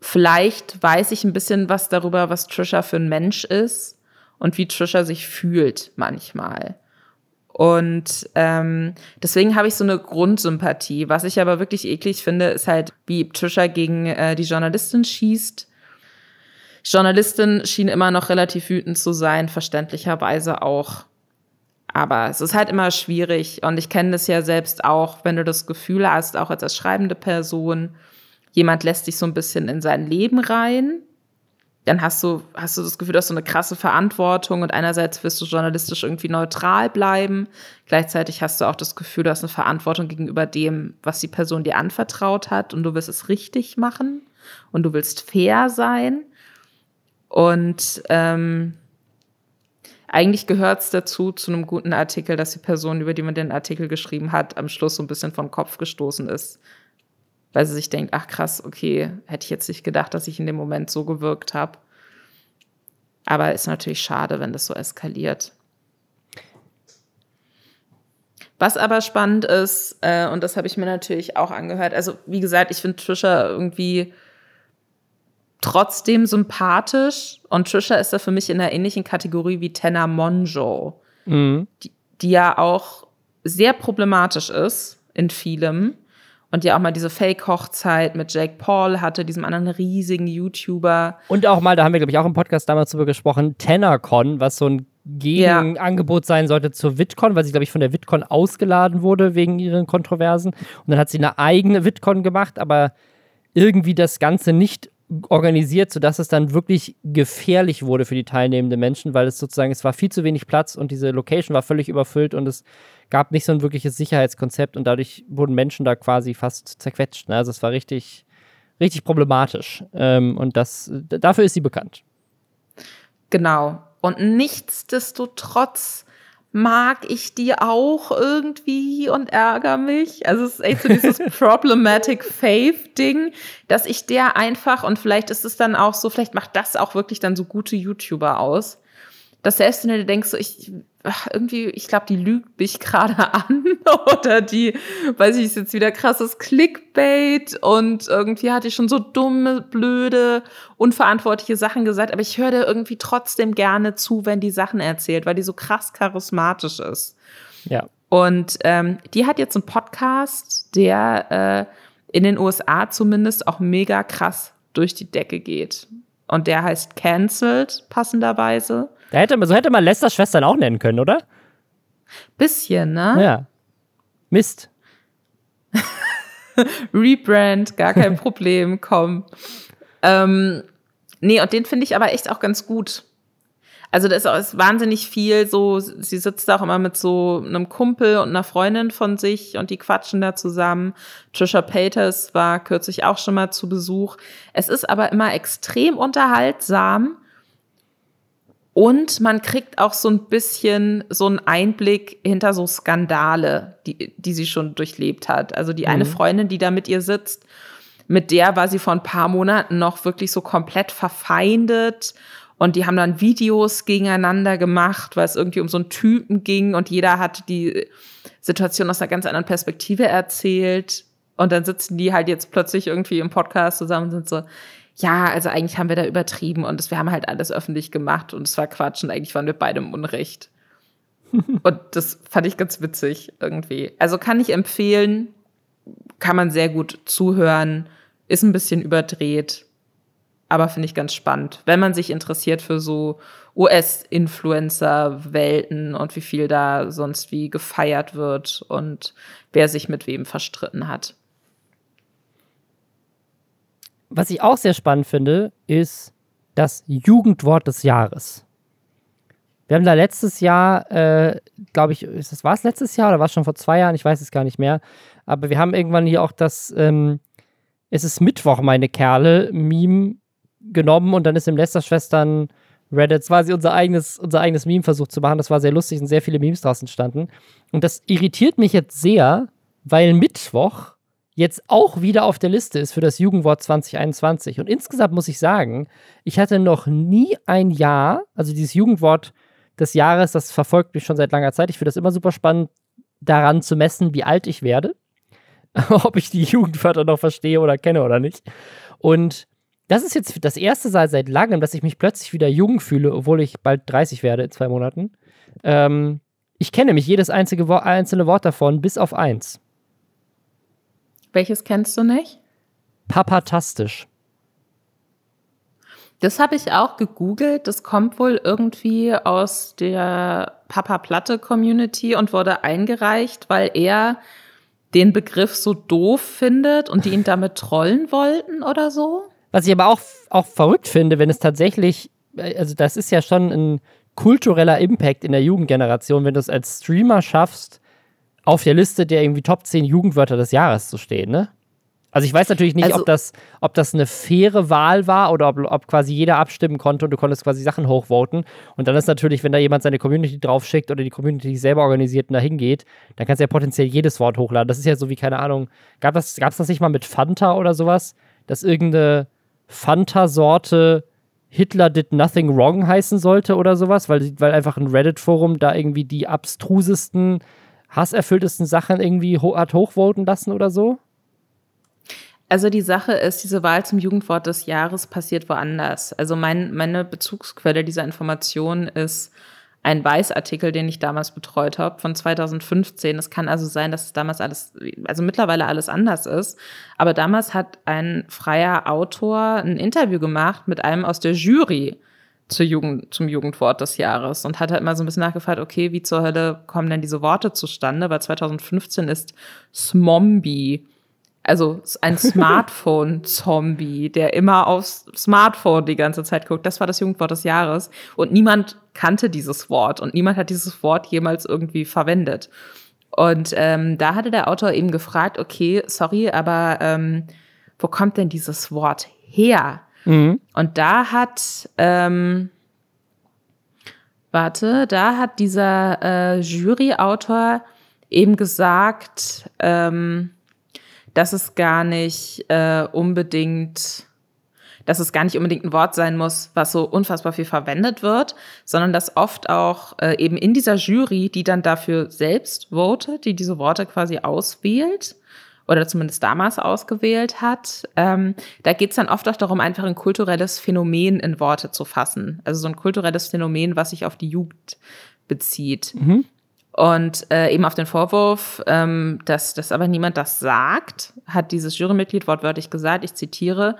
vielleicht weiß ich ein bisschen was darüber, was Trisha für ein Mensch ist und wie Trisha sich fühlt manchmal. Und ähm, deswegen habe ich so eine Grundsympathie. Was ich aber wirklich eklig finde, ist halt, wie Trisha gegen äh, die Journalistin schießt. Die Journalistin schien immer noch relativ wütend zu sein, verständlicherweise auch. Aber es ist halt immer schwierig und ich kenne das ja selbst auch, wenn du das Gefühl hast, auch als schreibende Person, jemand lässt dich so ein bisschen in sein Leben rein dann hast du, hast du das Gefühl, du hast so eine krasse Verantwortung und einerseits wirst du journalistisch irgendwie neutral bleiben. Gleichzeitig hast du auch das Gefühl, du hast eine Verantwortung gegenüber dem, was die Person dir anvertraut hat und du willst es richtig machen und du willst fair sein. Und ähm, eigentlich gehört es dazu, zu einem guten Artikel, dass die Person, über die man den Artikel geschrieben hat, am Schluss so ein bisschen vom Kopf gestoßen ist weil sie sich denkt, ach krass, okay, hätte ich jetzt nicht gedacht, dass ich in dem Moment so gewirkt habe. Aber ist natürlich schade, wenn das so eskaliert. Was aber spannend ist, äh, und das habe ich mir natürlich auch angehört, also wie gesagt, ich finde Trisha irgendwie trotzdem sympathisch und Trisha ist da für mich in einer ähnlichen Kategorie wie Tenna Monjo, mhm. die, die ja auch sehr problematisch ist in vielem und ja auch mal diese Fake-Hochzeit mit Jake Paul hatte, diesem anderen riesigen YouTuber. Und auch mal, da haben wir, glaube ich, auch im Podcast damals drüber gesprochen, TennerCon, was so ein Gegenangebot ja. sein sollte zur VidCon, weil sie, glaube ich, von der VidCon ausgeladen wurde wegen ihren Kontroversen. Und dann hat sie eine eigene VidCon gemacht, aber irgendwie das Ganze nicht organisiert, sodass es dann wirklich gefährlich wurde für die teilnehmenden Menschen, weil es sozusagen, es war viel zu wenig Platz und diese Location war völlig überfüllt und es gab nicht so ein wirkliches Sicherheitskonzept und dadurch wurden Menschen da quasi fast zerquetscht. Ne? Also es war richtig, richtig problematisch. Ähm, und das, dafür ist sie bekannt. Genau. Und nichtsdestotrotz mag ich die auch irgendwie und ärgere mich. Also es ist echt so dieses problematic faith Ding, dass ich der einfach und vielleicht ist es dann auch so, vielleicht macht das auch wirklich dann so gute YouTuber aus, dass selbst wenn du denkst, so ich ach, irgendwie, ich glaube, die lügt mich gerade an oder die, weiß ich, ist jetzt wieder krasses Clickbait und irgendwie hatte ich schon so dumme, blöde, unverantwortliche Sachen gesagt, aber ich höre dir irgendwie trotzdem gerne zu, wenn die Sachen erzählt, weil die so krass charismatisch ist. Ja. Und ähm, die hat jetzt einen Podcast, der äh, in den USA zumindest auch mega krass durch die Decke geht. Und der heißt Cancelled, passenderweise. Da hätte, so hätte man Lesters Schwestern auch nennen können, oder? Bisschen, ne? Ja. Mist. Rebrand, gar kein Problem, komm. Ähm, nee, und den finde ich aber echt auch ganz gut. Also da ist wahnsinnig viel so, sie sitzt auch immer mit so einem Kumpel und einer Freundin von sich und die quatschen da zusammen. Trisha Paytas war kürzlich auch schon mal zu Besuch. Es ist aber immer extrem unterhaltsam und man kriegt auch so ein bisschen so einen Einblick hinter so Skandale, die, die sie schon durchlebt hat. Also die eine mhm. Freundin, die da mit ihr sitzt, mit der war sie vor ein paar Monaten noch wirklich so komplett verfeindet. Und die haben dann Videos gegeneinander gemacht, weil es irgendwie um so einen Typen ging und jeder hat die Situation aus einer ganz anderen Perspektive erzählt. Und dann sitzen die halt jetzt plötzlich irgendwie im Podcast zusammen und sind so, ja, also eigentlich haben wir da übertrieben und wir haben halt alles öffentlich gemacht und es war Quatsch und eigentlich waren wir beide im Unrecht. und das fand ich ganz witzig irgendwie. Also kann ich empfehlen, kann man sehr gut zuhören, ist ein bisschen überdreht, aber finde ich ganz spannend, wenn man sich interessiert für so US-Influencer-Welten und wie viel da sonst wie gefeiert wird und wer sich mit wem verstritten hat. Was ich auch sehr spannend finde, ist das Jugendwort des Jahres. Wir haben da letztes Jahr, äh, glaube ich, war es letztes Jahr oder war es schon vor zwei Jahren? Ich weiß es gar nicht mehr. Aber wir haben irgendwann hier auch das ähm, Es ist Mittwoch, meine Kerle, Meme genommen und dann ist im Lester-Schwestern Reddit quasi unser eigenes, unser eigenes Meme versucht zu machen. Das war sehr lustig und sehr viele Memes draus entstanden. Und das irritiert mich jetzt sehr, weil Mittwoch jetzt auch wieder auf der Liste ist für das Jugendwort 2021. Und insgesamt muss ich sagen, ich hatte noch nie ein Jahr, also dieses Jugendwort des Jahres, das verfolgt mich schon seit langer Zeit. Ich finde das immer super spannend, daran zu messen, wie alt ich werde. Ob ich die Jugendwörter noch verstehe oder kenne oder nicht. Und das ist jetzt das erste Mal seit langem, dass ich mich plötzlich wieder jung fühle, obwohl ich bald 30 werde in zwei Monaten. Ähm, ich kenne mich jedes einzige Wo einzelne Wort davon, bis auf eins. Welches kennst du nicht? Papatastisch. Das habe ich auch gegoogelt. Das kommt wohl irgendwie aus der Papa Platte Community und wurde eingereicht, weil er den Begriff so doof findet und die ihn damit trollen wollten oder so. Was ich aber auch, auch verrückt finde, wenn es tatsächlich, also das ist ja schon ein kultureller Impact in der Jugendgeneration, wenn du es als Streamer schaffst, auf der Liste der irgendwie Top 10 Jugendwörter des Jahres zu stehen, ne? Also ich weiß natürlich nicht, also, ob, das, ob das eine faire Wahl war oder ob, ob quasi jeder abstimmen konnte und du konntest quasi Sachen hochvoten. Und dann ist natürlich, wenn da jemand seine Community draufschickt oder die Community selber organisiert und da hingeht, dann kannst du ja potenziell jedes Wort hochladen. Das ist ja so wie, keine Ahnung, gab es das, das nicht mal mit Fanta oder sowas? Dass irgendeine Fanta-Sorte Hitler did nothing wrong heißen sollte oder sowas, weil, weil einfach ein Reddit-Forum da irgendwie die abstrusesten hasserfülltesten Sachen irgendwie ho hat hochvoten lassen oder so? Also die Sache ist, diese Wahl zum Jugendwort des Jahres passiert woanders. Also mein, meine Bezugsquelle dieser Information ist ein Weißartikel, den ich damals betreut habe, von 2015. Es kann also sein, dass es damals alles, also mittlerweile alles anders ist. Aber damals hat ein freier Autor ein Interview gemacht mit einem aus der Jury zur Jugend, zum Jugendwort des Jahres und hat halt mal so ein bisschen nachgefragt, okay, wie zur Hölle kommen denn diese Worte zustande? Weil 2015 ist Smombi Also ein Smartphone-Zombie, der immer aufs Smartphone die ganze Zeit guckt. Das war das Jugendwort des Jahres. Und niemand kannte dieses Wort und niemand hat dieses Wort jemals irgendwie verwendet. Und ähm, da hatte der Autor eben gefragt, okay, sorry, aber ähm, wo kommt denn dieses Wort her? Mhm. Und da hat, ähm, warte, da hat dieser äh, Juryautor eben gesagt, ähm, dass es gar nicht äh, unbedingt dass es gar nicht unbedingt ein Wort sein muss, was so unfassbar viel verwendet wird, sondern dass oft auch äh, eben in dieser Jury, die dann dafür selbst votet, die diese Worte quasi auswählt oder zumindest damals ausgewählt hat, ähm, da geht es dann oft auch darum, einfach ein kulturelles Phänomen in Worte zu fassen. Also so ein kulturelles Phänomen, was sich auf die Jugend bezieht. Mhm. Und äh, eben auf den Vorwurf, ähm, dass, dass aber niemand das sagt, hat dieses Jurymitglied wortwörtlich gesagt, ich zitiere,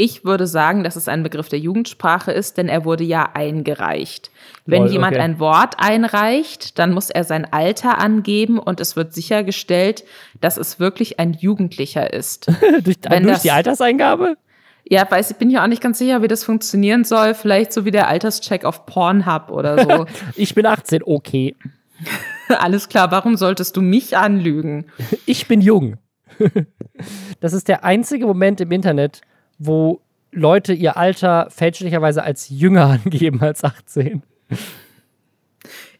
ich würde sagen, dass es ein Begriff der Jugendsprache ist, denn er wurde ja eingereicht. Wenn Lol, jemand okay. ein Wort einreicht, dann muss er sein Alter angeben und es wird sichergestellt, dass es wirklich ein Jugendlicher ist. durch, durch das, die Alterseingabe? Ja, weiß ich bin ja auch nicht ganz sicher, wie das funktionieren soll. Vielleicht so wie der Alterscheck auf Pornhub oder so. ich bin 18, okay. Alles klar, warum solltest du mich anlügen? Ich bin jung. Das ist der einzige Moment im Internet, wo Leute ihr Alter fälschlicherweise als jünger angeben als 18.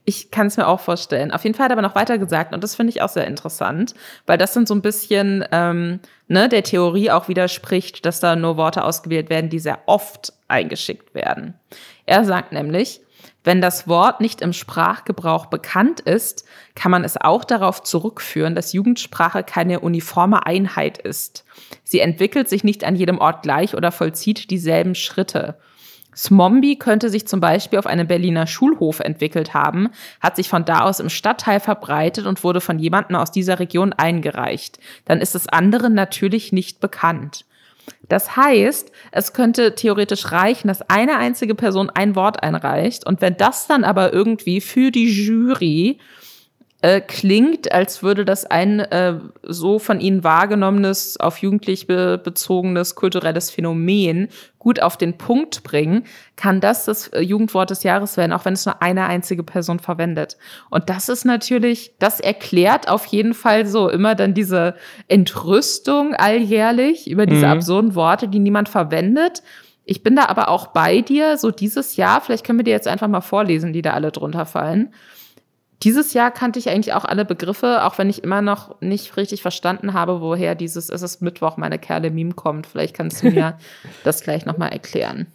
Ich kann es mir auch vorstellen. Auf jeden Fall hat er aber noch weiter gesagt, und das finde ich auch sehr interessant, weil das dann so ein bisschen ähm, ne, der Theorie auch widerspricht, dass da nur Worte ausgewählt werden, die sehr oft eingeschickt werden. Er sagt nämlich, wenn das Wort nicht im Sprachgebrauch bekannt ist, kann man es auch darauf zurückführen, dass Jugendsprache keine uniforme Einheit ist. Sie entwickelt sich nicht an jedem Ort gleich oder vollzieht dieselben Schritte. Smombi könnte sich zum Beispiel auf einem Berliner Schulhof entwickelt haben, hat sich von da aus im Stadtteil verbreitet und wurde von jemandem aus dieser Region eingereicht. Dann ist es anderen natürlich nicht bekannt. Das heißt, es könnte theoretisch reichen, dass eine einzige Person ein Wort einreicht. Und wenn das dann aber irgendwie für die Jury äh, klingt, als würde das ein äh, so von ihnen wahrgenommenes, auf Jugendlich be bezogenes kulturelles Phänomen gut auf den Punkt bringen, kann das das äh, Jugendwort des Jahres werden, auch wenn es nur eine einzige Person verwendet. Und das ist natürlich, das erklärt auf jeden Fall so immer dann diese Entrüstung alljährlich über diese mhm. absurden Worte, die niemand verwendet. Ich bin da aber auch bei dir, so dieses Jahr, vielleicht können wir dir jetzt einfach mal vorlesen, die da alle drunter fallen. Dieses Jahr kannte ich eigentlich auch alle Begriffe, auch wenn ich immer noch nicht richtig verstanden habe, woher dieses Es ist Mittwoch, meine Kerle Meme kommt. Vielleicht kannst du mir das gleich nochmal erklären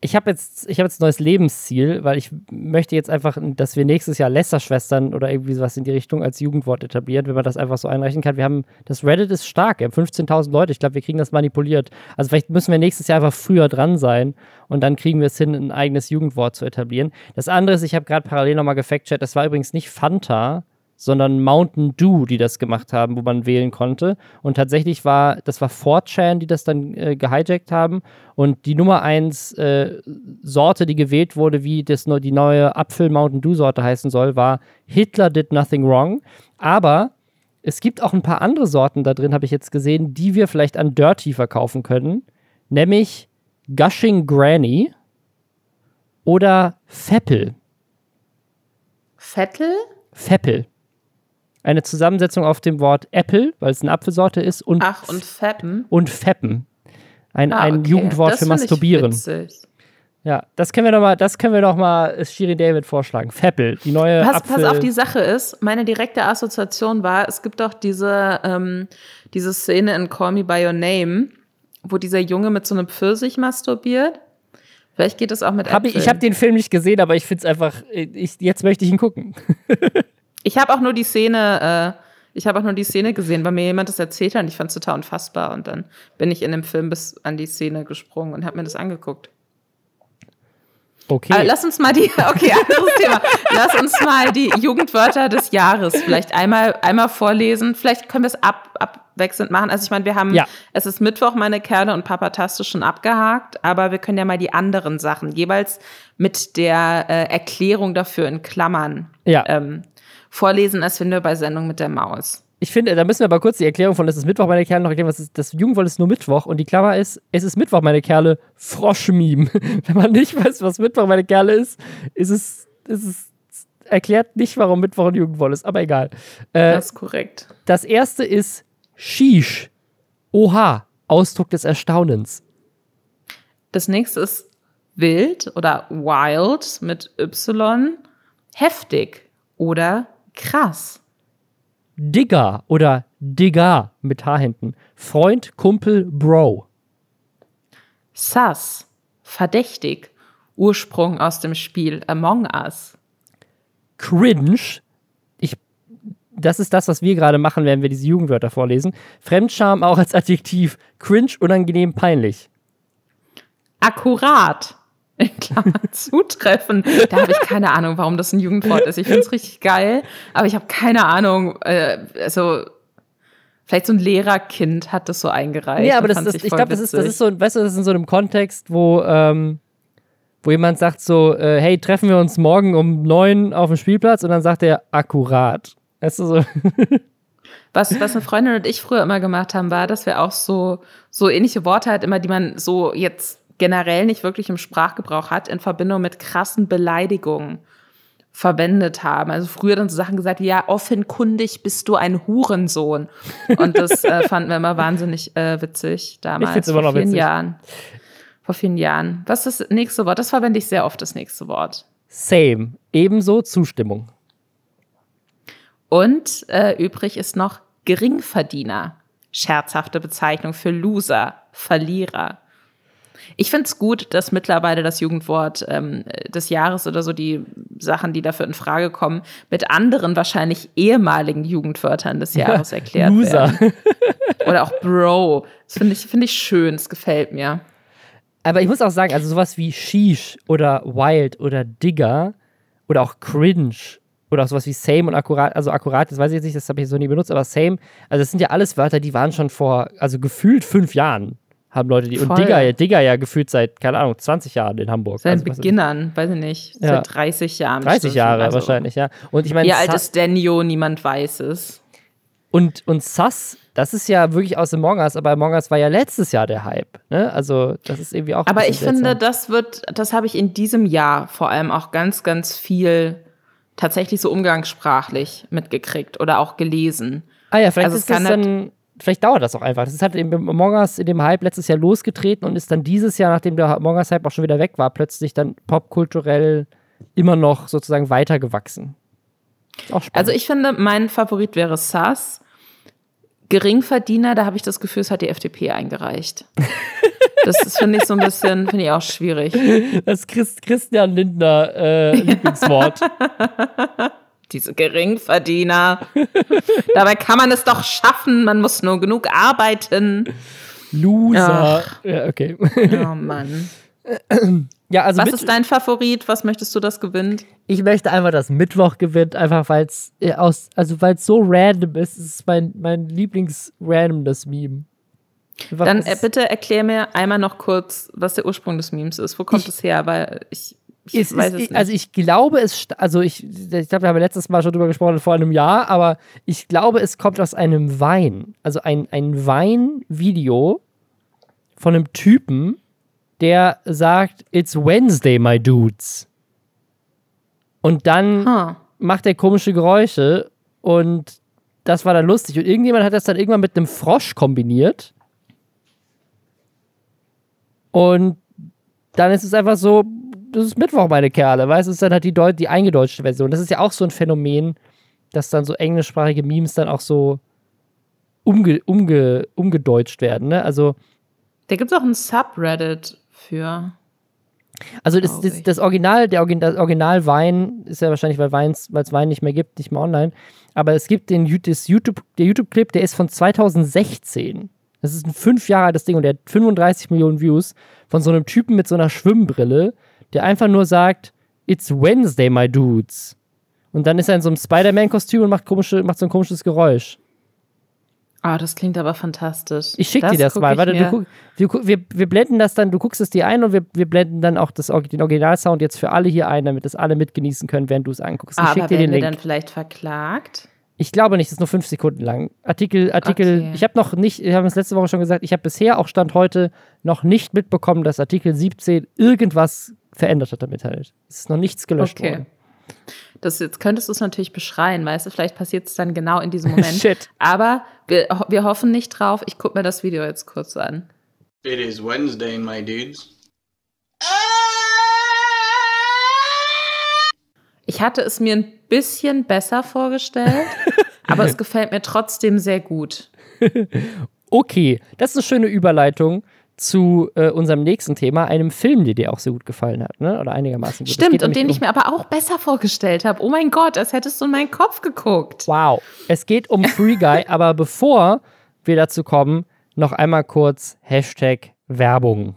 ich habe jetzt, habe jetzt ein neues Lebensziel, weil ich möchte jetzt einfach, dass wir nächstes Jahr Lästerschwestern oder irgendwie sowas in die Richtung als Jugendwort etablieren, wenn man das einfach so einreichen kann. Wir haben, das Reddit ist stark, wir haben 15.000 Leute, ich glaube, wir kriegen das manipuliert. Also vielleicht müssen wir nächstes Jahr einfach früher dran sein und dann kriegen wir es hin, ein eigenes Jugendwort zu etablieren. Das andere ist, ich habe gerade parallel nochmal gefact das war übrigens nicht Fanta, sondern Mountain Dew, die das gemacht haben, wo man wählen konnte. Und tatsächlich war, das war 4chan, die das dann äh, gehijackt haben. Und die Nummer 1 äh, Sorte, die gewählt wurde, wie das, die neue Apfel Mountain Dew Sorte heißen soll, war Hitler did nothing wrong. Aber es gibt auch ein paar andere Sorten da drin, habe ich jetzt gesehen, die wir vielleicht an Dirty verkaufen können. Nämlich Gushing Granny oder Feppel. Vettel? Feppel eine Zusammensetzung auf dem Wort Apple, weil es eine Apfelsorte ist, und, Ach, und Feppen. Und Feppen. Ein, ah, ein Jugendwort das für Masturbieren. Ja, das können wir doch mal, das können wir doch mal Shirin David vorschlagen. Feppel, die neue pass, Apfel pass auf, die Sache ist, meine direkte Assoziation war, es gibt doch diese, ähm, diese Szene in Call Me By Your Name, wo dieser Junge mit so einem Pfirsich masturbiert. Vielleicht geht es auch mit hab Ich, ich habe den Film nicht gesehen, aber ich finde es einfach, ich, jetzt möchte ich ihn gucken. Ich habe auch nur die Szene, äh, ich habe auch nur die Szene gesehen, weil mir jemand das erzählt hat und ich fand es total unfassbar. Und dann bin ich in dem Film bis an die Szene gesprungen und habe mir das angeguckt. Okay. Aber lass uns mal die, okay, anderes Thema. Lass uns mal die Jugendwörter des Jahres vielleicht einmal, einmal vorlesen. Vielleicht können wir es ab, abwechselnd machen. Also ich meine, wir haben, ja. es ist Mittwoch, meine Kerle und Papatastisch schon abgehakt, aber wir können ja mal die anderen Sachen jeweils mit der äh, Erklärung dafür in Klammern ja. ähm, vorlesen, als wenn wir bei Sendung mit der Maus. ich finde, da müssen wir aber kurz die Erklärung von, es ist Mittwoch, meine Kerle, noch erklären, was ist, das Jugendwort ist nur Mittwoch und die Klammer ist, es ist Mittwoch, meine Kerle, Froschmeme. Wenn man nicht weiß, was Mittwoch, meine Kerle ist, ist es, ist es, erklärt nicht, warum Mittwoch ein Jugendwort ist, aber egal. Äh, das ist korrekt. Das erste ist Shish. Oha, Ausdruck des Erstaunens. Das nächste ist wild oder wild mit Y, heftig oder krass. Digger oder Digger mit H hinten. Freund, Kumpel, Bro. Sus, verdächtig. Ursprung aus dem Spiel Among Us. Cringe. Ich, das ist das, was wir gerade machen, wenn wir diese Jugendwörter vorlesen. Fremdscham auch als Adjektiv. Cringe, unangenehm, peinlich. Akkurat in Klammern zutreffen. Da habe ich keine Ahnung, warum das ein Jugendwort ist. Ich finde es richtig geil, aber ich habe keine Ahnung, äh, also vielleicht so ein Lehrerkind hat das so eingereicht. Ja, aber das, das ich glaube, das ist, das ist so, weißt du, das ist in so einem Kontext, wo, ähm, wo jemand sagt so, äh, hey, treffen wir uns morgen um neun auf dem Spielplatz und dann sagt er akkurat. Weißt du so. Was, was eine Freundin und ich früher immer gemacht haben, war, dass wir auch so, so ähnliche Worte halt immer, die man so jetzt generell nicht wirklich im Sprachgebrauch hat, in Verbindung mit krassen Beleidigungen verwendet haben. Also früher dann so Sachen gesagt, ja, offenkundig bist du ein Hurensohn. Und das äh, fanden wir immer wahnsinnig äh, witzig damals. Ich immer noch vor vielen witzig. Jahren. Vor vielen Jahren. Was ist das nächste Wort? Das verwende ich sehr oft, das nächste Wort. Same. Ebenso Zustimmung. Und äh, übrig ist noch Geringverdiener. Scherzhafte Bezeichnung für Loser, Verlierer. Ich finde es gut, dass mittlerweile das Jugendwort ähm, des Jahres oder so die Sachen, die dafür in Frage kommen, mit anderen wahrscheinlich ehemaligen Jugendwörtern des Jahres ja, erklärt Loser. werden. Oder auch Bro. Das finde ich, find ich schön, das gefällt mir. Aber ich muss auch sagen, also sowas wie Sheesh oder Wild oder Digger oder auch Cringe oder auch sowas wie Same und akkurat, also akkurat, das weiß ich jetzt nicht, das habe ich so nie benutzt, aber Same, also das sind ja alles Wörter, die waren schon vor, also gefühlt fünf Jahren haben Leute die. Voll. Und Digger, Digger ja gefühlt seit, keine Ahnung, 20 Jahren in Hamburg. Seit also, Beginnern, weiß ich nicht. Ja. Seit 30 Jahren. 30 Jahre also, wahrscheinlich, ja. Und ich meine. Wie alt ist Daniel? Niemand weiß es. Und, und Sass, das ist ja wirklich aus Among Us, aber Among Us war ja letztes Jahr der Hype. Ne? Also, das ist irgendwie auch. Aber ich seltsam. finde, das wird, das habe ich in diesem Jahr vor allem auch ganz, ganz viel tatsächlich so umgangssprachlich mitgekriegt oder auch gelesen. Ah ja, vielleicht also ist das halt dann vielleicht dauert das auch einfach. Das ist halt im Among Us in dem Hype letztes Jahr losgetreten und ist dann dieses Jahr, nachdem der Among Us Hype auch schon wieder weg war, plötzlich dann popkulturell immer noch sozusagen weitergewachsen. Also ich finde, mein Favorit wäre Sass. Geringverdiener, da habe ich das Gefühl, es hat die FDP eingereicht. Das finde ich so ein bisschen, finde ich auch schwierig. Das Christ Christian Lindner äh, Lieblingswort. diese Geringverdiener. Dabei kann man es doch schaffen, man muss nur genug arbeiten. Loser. Ach. Ja, okay. Oh Mann. Ja, also Was ist dein Favorit? Was möchtest du, das gewinnt? Ich möchte einfach, dass Mittwoch gewinnt, einfach weil es äh, aus, also weil es so random ist. Es ist mein, mein Lieblings-random, das Meme. Einfach Dann äh, bitte erklär mir einmal noch kurz, was der Ursprung des Memes ist. Wo kommt es her? Weil ich ich weiß es, es also ich glaube es, also ich, ich glaube, wir haben letztes Mal schon drüber gesprochen, vor einem Jahr, aber ich glaube, es kommt aus einem Wein. Also ein, ein Wein-Video von einem Typen, der sagt, It's Wednesday, my dudes. Und dann huh. macht er komische Geräusche und das war dann lustig. Und irgendjemand hat das dann irgendwann mit einem Frosch kombiniert. Und dann ist es einfach so, das ist Mittwoch, meine Kerle, weißt du, das ist dann halt die, Deu die eingedeutschte Version. Das ist ja auch so ein Phänomen, dass dann so englischsprachige Memes dann auch so umge umge umgedeutscht werden, ne? Also. Da gibt es auch ein Subreddit für. Also das, das, das, Original, der Original, das Original Wein ist ja wahrscheinlich, weil es Wein nicht mehr gibt, nicht mehr online. Aber es gibt den das YouTube, der YouTube-Clip, der ist von 2016. Das ist ein fünf Jahre altes Ding und der hat 35 Millionen Views von so einem Typen mit so einer Schwimmbrille, der einfach nur sagt, It's Wednesday, my dudes. Und dann ist er in so einem Spider-Man-Kostüm und macht, komische, macht so ein komisches Geräusch. Ah, oh, das klingt aber fantastisch. Ich schicke dir das mal. Warte, du, wir, wir, wir, blenden das dann, du guckst es dir ein und wir, wir blenden dann auch das, den Originalsound jetzt für alle hier ein, damit das alle mitgenießen können, während du es anguckst. Ich aber dir den Link. dann vielleicht verklagt? Ich glaube nicht, das ist nur fünf Sekunden lang. Artikel, Artikel, Okay. ich habe noch nicht, ich habe es letzte Woche schon gesagt, ich habe bisher auch Stand heute noch nicht mitbekommen, dass Artikel 17 irgendwas verändert hat damit halt. Es ist noch nichts gelöscht Okay. worden. Das jetzt könntest du es natürlich beschreien, weißt du, vielleicht passiert es dann genau in diesem Moment. Shit. Aber wir, wir hoffen nicht drauf. Ich gucke mir das Video jetzt kurz an. It is Wednesday, my dudes. Ich hatte es mir ein bisschen besser vorgestellt, aber es gefällt mir trotzdem sehr gut. Okay, das ist eine schöne Überleitung zu äh, unserem nächsten Thema, einem Film, der dir auch so gut gefallen hat, ne? Oder einigermaßen gut. Stimmt, und den nämlich ich mir aber auch besser vorgestellt habe. Oh mein Gott, als hättest du in meinen Kopf geguckt. Wow. Es geht um Free Guy, aber bevor wir dazu kommen, noch einmal kurz Hashtag Werbung.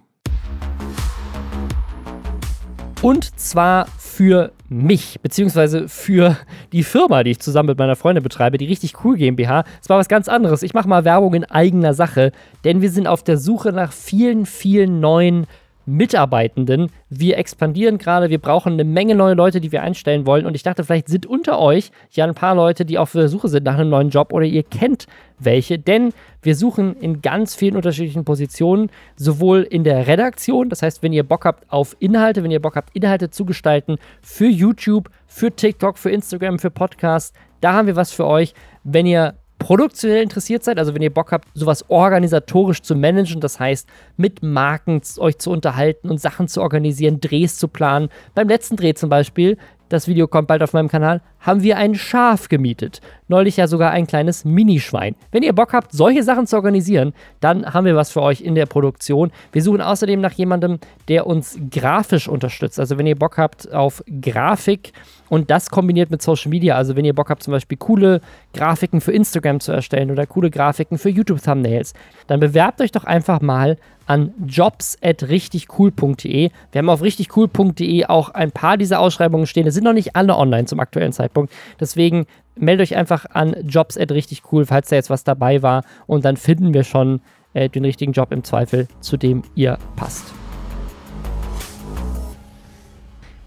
Und zwar für mich, beziehungsweise für die Firma, die ich zusammen mit meiner Freundin betreibe, die richtig cool GmbH. Es war was ganz anderes. Ich mache mal Werbung in eigener Sache, denn wir sind auf der Suche nach vielen, vielen neuen Mitarbeitenden. Wir expandieren gerade, wir brauchen eine Menge neue Leute, die wir einstellen wollen. Und ich dachte, vielleicht sind unter euch ja ein paar Leute, die auf der Suche sind nach einem neuen Job oder ihr kennt welche. Denn wir suchen in ganz vielen unterschiedlichen Positionen, sowohl in der Redaktion, das heißt, wenn ihr Bock habt auf Inhalte, wenn ihr Bock habt, Inhalte zu gestalten für YouTube, für TikTok, für Instagram, für Podcasts, da haben wir was für euch. Wenn ihr produktionell interessiert seid, also wenn ihr Bock habt, sowas organisatorisch zu managen, das heißt, mit Marken euch zu unterhalten und Sachen zu organisieren, Drehs zu planen. Beim letzten Dreh zum Beispiel, das Video kommt bald auf meinem Kanal, haben wir ein Schaf gemietet. Neulich ja sogar ein kleines Minischwein. Wenn ihr Bock habt, solche Sachen zu organisieren, dann haben wir was für euch in der Produktion. Wir suchen außerdem nach jemandem, der uns grafisch unterstützt. Also wenn ihr Bock habt auf Grafik und das kombiniert mit Social Media, also wenn ihr Bock habt, zum Beispiel coole Grafiken für Instagram zu erstellen oder coole Grafiken für YouTube-Thumbnails, dann bewerbt euch doch einfach mal an jobs@richtigcool.de. Wir haben auf richtigcool.de auch ein paar dieser Ausschreibungen stehen. Es sind noch nicht alle online zum aktuellen Zeitpunkt. Deswegen meldet euch einfach an jobs@richtigcool, falls da jetzt was dabei war und dann finden wir schon äh, den richtigen Job im Zweifel, zu dem ihr passt.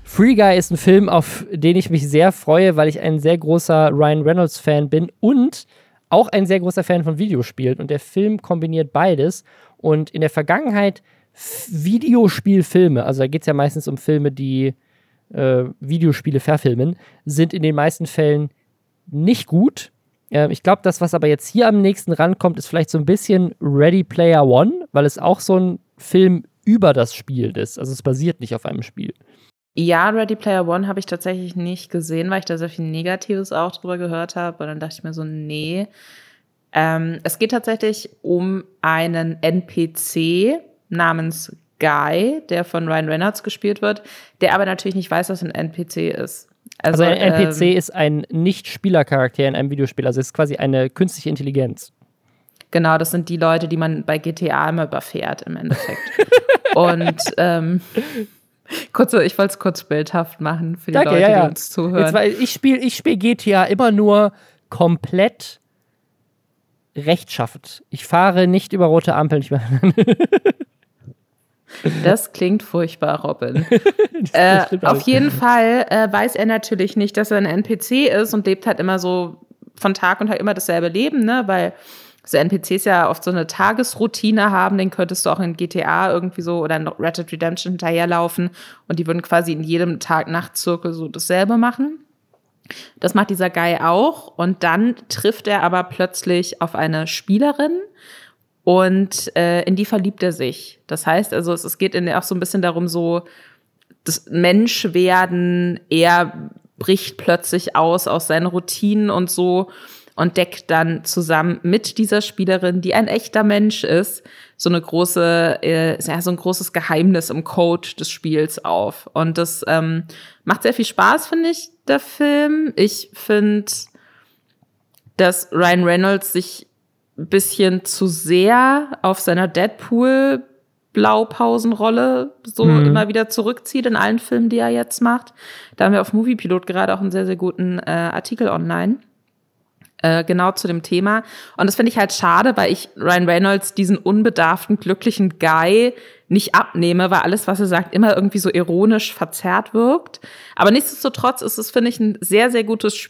Free Guy ist ein Film, auf den ich mich sehr freue, weil ich ein sehr großer Ryan Reynolds-Fan bin und auch ein sehr großer Fan von Videospielen. Und der Film kombiniert beides. Und in der Vergangenheit Videospielfilme, also da geht es ja meistens um Filme, die äh, Videospiele verfilmen, sind in den meisten Fällen nicht gut. Äh, ich glaube, das, was aber jetzt hier am nächsten rankommt, ist vielleicht so ein bisschen Ready Player One, weil es auch so ein Film über das Spiel ist. Also es basiert nicht auf einem Spiel. Ja, Ready Player One habe ich tatsächlich nicht gesehen, weil ich da sehr viel Negatives auch drüber gehört habe. Und dann dachte ich mir so, nee. Ähm, es geht tatsächlich um einen NPC namens Guy, der von Ryan Reynolds gespielt wird, der aber natürlich nicht weiß, was ein NPC ist. Also, ein NPC ähm, ist ein Nicht-Spielercharakter in einem Videospiel. Also es ist quasi eine künstliche Intelligenz. Genau, das sind die Leute, die man bei GTA immer überfährt im Endeffekt. Und ähm, kurze, ich wollte es kurz bildhaft machen für die Danke, Leute, ja, ja. die uns zuhören. Jetzt, ich spiele ich spiel GTA immer nur komplett rechtschaffend. Ich fahre nicht über rote Ampeln. Ich Das klingt furchtbar, Robin. Äh, auf jeden Fall äh, weiß er natürlich nicht, dass er ein NPC ist und lebt halt immer so von Tag und Tag immer dasselbe Leben, ne? Weil so NPCs ja oft so eine Tagesroutine haben, den könntest du auch in GTA irgendwie so oder in Red Dead Redemption hinterherlaufen und die würden quasi in jedem Tag-Nacht-Zirkel so dasselbe machen. Das macht dieser Guy auch und dann trifft er aber plötzlich auf eine Spielerin und äh, in die verliebt er sich. Das heißt also, es, es geht in der auch so ein bisschen darum, so das Menschwerden, er bricht plötzlich aus aus seinen Routinen und so und deckt dann zusammen mit dieser Spielerin, die ein echter Mensch ist, so eine große, äh, ja, so ein großes Geheimnis im Code des Spiels auf. Und das ähm, macht sehr viel Spaß, finde ich, der Film. Ich finde, dass Ryan Reynolds sich ein bisschen zu sehr auf seiner Deadpool Blaupausenrolle so Mhm. immer wieder zurückzieht in allen Filmen, die er jetzt macht. Da haben wir auf Moviepilot gerade auch einen sehr, sehr guten äh, Artikel online. Äh, genau zu dem Thema. Und das finde ich halt schade, weil ich Ryan Reynolds diesen unbedarften, glücklichen Guy nicht abnehme, weil alles, was er sagt, immer irgendwie so ironisch verzerrt wirkt. Aber nichtsdestotrotz ist es, finde ich, ein sehr, sehr gutes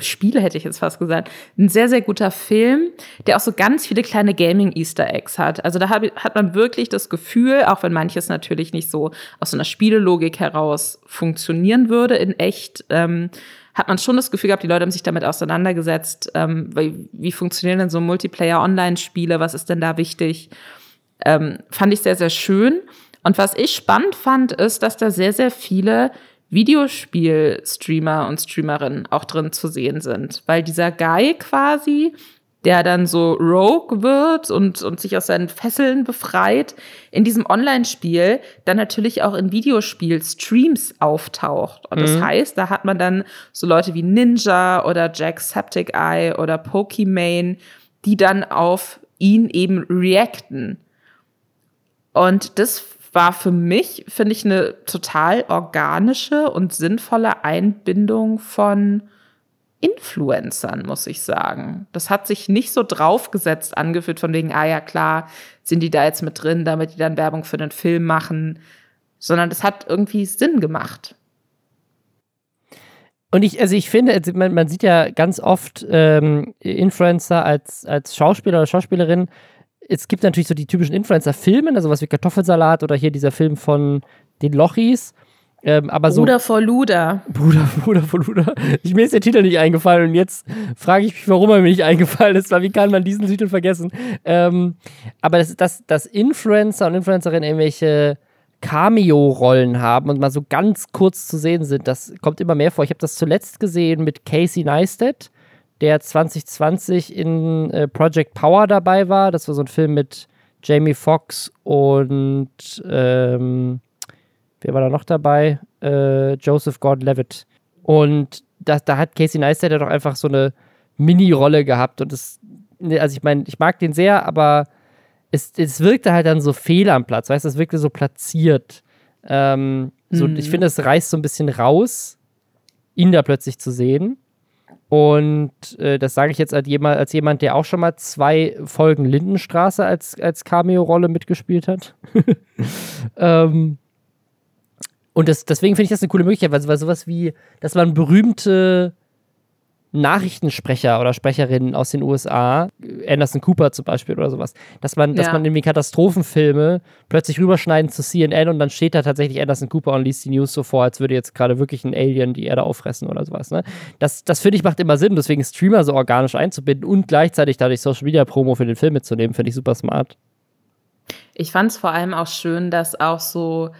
Spiele hätte ich jetzt fast gesagt. Ein sehr, sehr guter Film, der auch so ganz viele kleine Gaming-Easter Eggs hat. Also da hat man wirklich das Gefühl, auch wenn manches natürlich nicht so aus so einer Spielelogik heraus funktionieren würde in echt, ähm, hat man schon das Gefühl gehabt, die Leute haben sich damit auseinandergesetzt, ähm, wie, wie funktionieren denn so Multiplayer-Online-Spiele, was ist denn da wichtig? Ähm, fand ich sehr, sehr schön. Und was ich spannend fand, ist, dass da sehr, sehr viele Videospiel-Streamer und Streamerinnen auch drin zu sehen sind. Weil dieser Guy quasi, der dann so rogue wird und, und sich aus seinen Fesseln befreit, in diesem Online-Spiel dann natürlich auch in Videospiel-Streams auftaucht. Und das mhm. heißt, da hat man dann so Leute wie Ninja oder Jack Septic Eye oder Pokimane, die dann auf ihn eben reacten. Und das war für mich, finde ich, eine total organische und sinnvolle Einbindung von Influencern, muss ich sagen. Das hat sich nicht so draufgesetzt angefühlt, von wegen, ah ja, klar, sind die da jetzt mit drin, damit die dann Werbung für den Film machen, sondern das hat irgendwie Sinn gemacht. Und ich, also ich finde, also man, man sieht ja ganz oft ähm, Influencer als, als Schauspieler oder Schauspielerin es gibt natürlich so die typischen Influencer-Filme, also was wie Kartoffelsalat oder hier dieser Film von den Lochis. Ähm, aber so, Bruder vor Luder. Bruder, Bruder vor Luder. Ich, mir ist der Titel nicht eingefallen und jetzt frage ich mich, warum er mir nicht eingefallen ist, weil wie kann man diesen Titel vergessen? Ähm, aber dass das, das Influencer und Influencerinnen irgendwelche Cameo-Rollen haben und mal so ganz kurz zu sehen sind, das kommt immer mehr vor. Ich habe das zuletzt gesehen mit Casey Neistat der 2020 in äh, Project Power dabei war. Das war so ein Film mit Jamie Foxx und ähm, wer war da noch dabei? Äh, Joseph Gordon-Levitt. Und da, da hat Casey Neistat ja doch einfach so eine Mini-Rolle gehabt. Und das, ne, also ich meine, ich mag den sehr, aber es, es wirkte halt dann so fehl am Platz, weißt du, es wirkte so platziert. Ähm, so, mhm. Ich finde, es reißt so ein bisschen raus, ihn da plötzlich zu sehen. Und äh, das sage ich jetzt als jemand, als jemand, der auch schon mal zwei Folgen Lindenstraße als, als Cameo-Rolle mitgespielt hat. ähm, und das, deswegen finde ich das eine coole Möglichkeit, weil, weil sowas wie, dass man berühmte Nachrichtensprecher oder Sprecherinnen aus den USA, Anderson Cooper zum Beispiel oder sowas, dass man, ja. dass man irgendwie Katastrophenfilme plötzlich rüberschneiden zu CNN und dann steht da tatsächlich Anderson Cooper und liest die News so vor, als würde jetzt gerade wirklich ein Alien die Erde auffressen oder sowas. Ne? Das, das finde ich macht immer Sinn, deswegen Streamer so organisch einzubinden und gleichzeitig dadurch Social Media Promo für den Film mitzunehmen, finde ich super smart. Ich fand es vor allem auch schön, dass auch so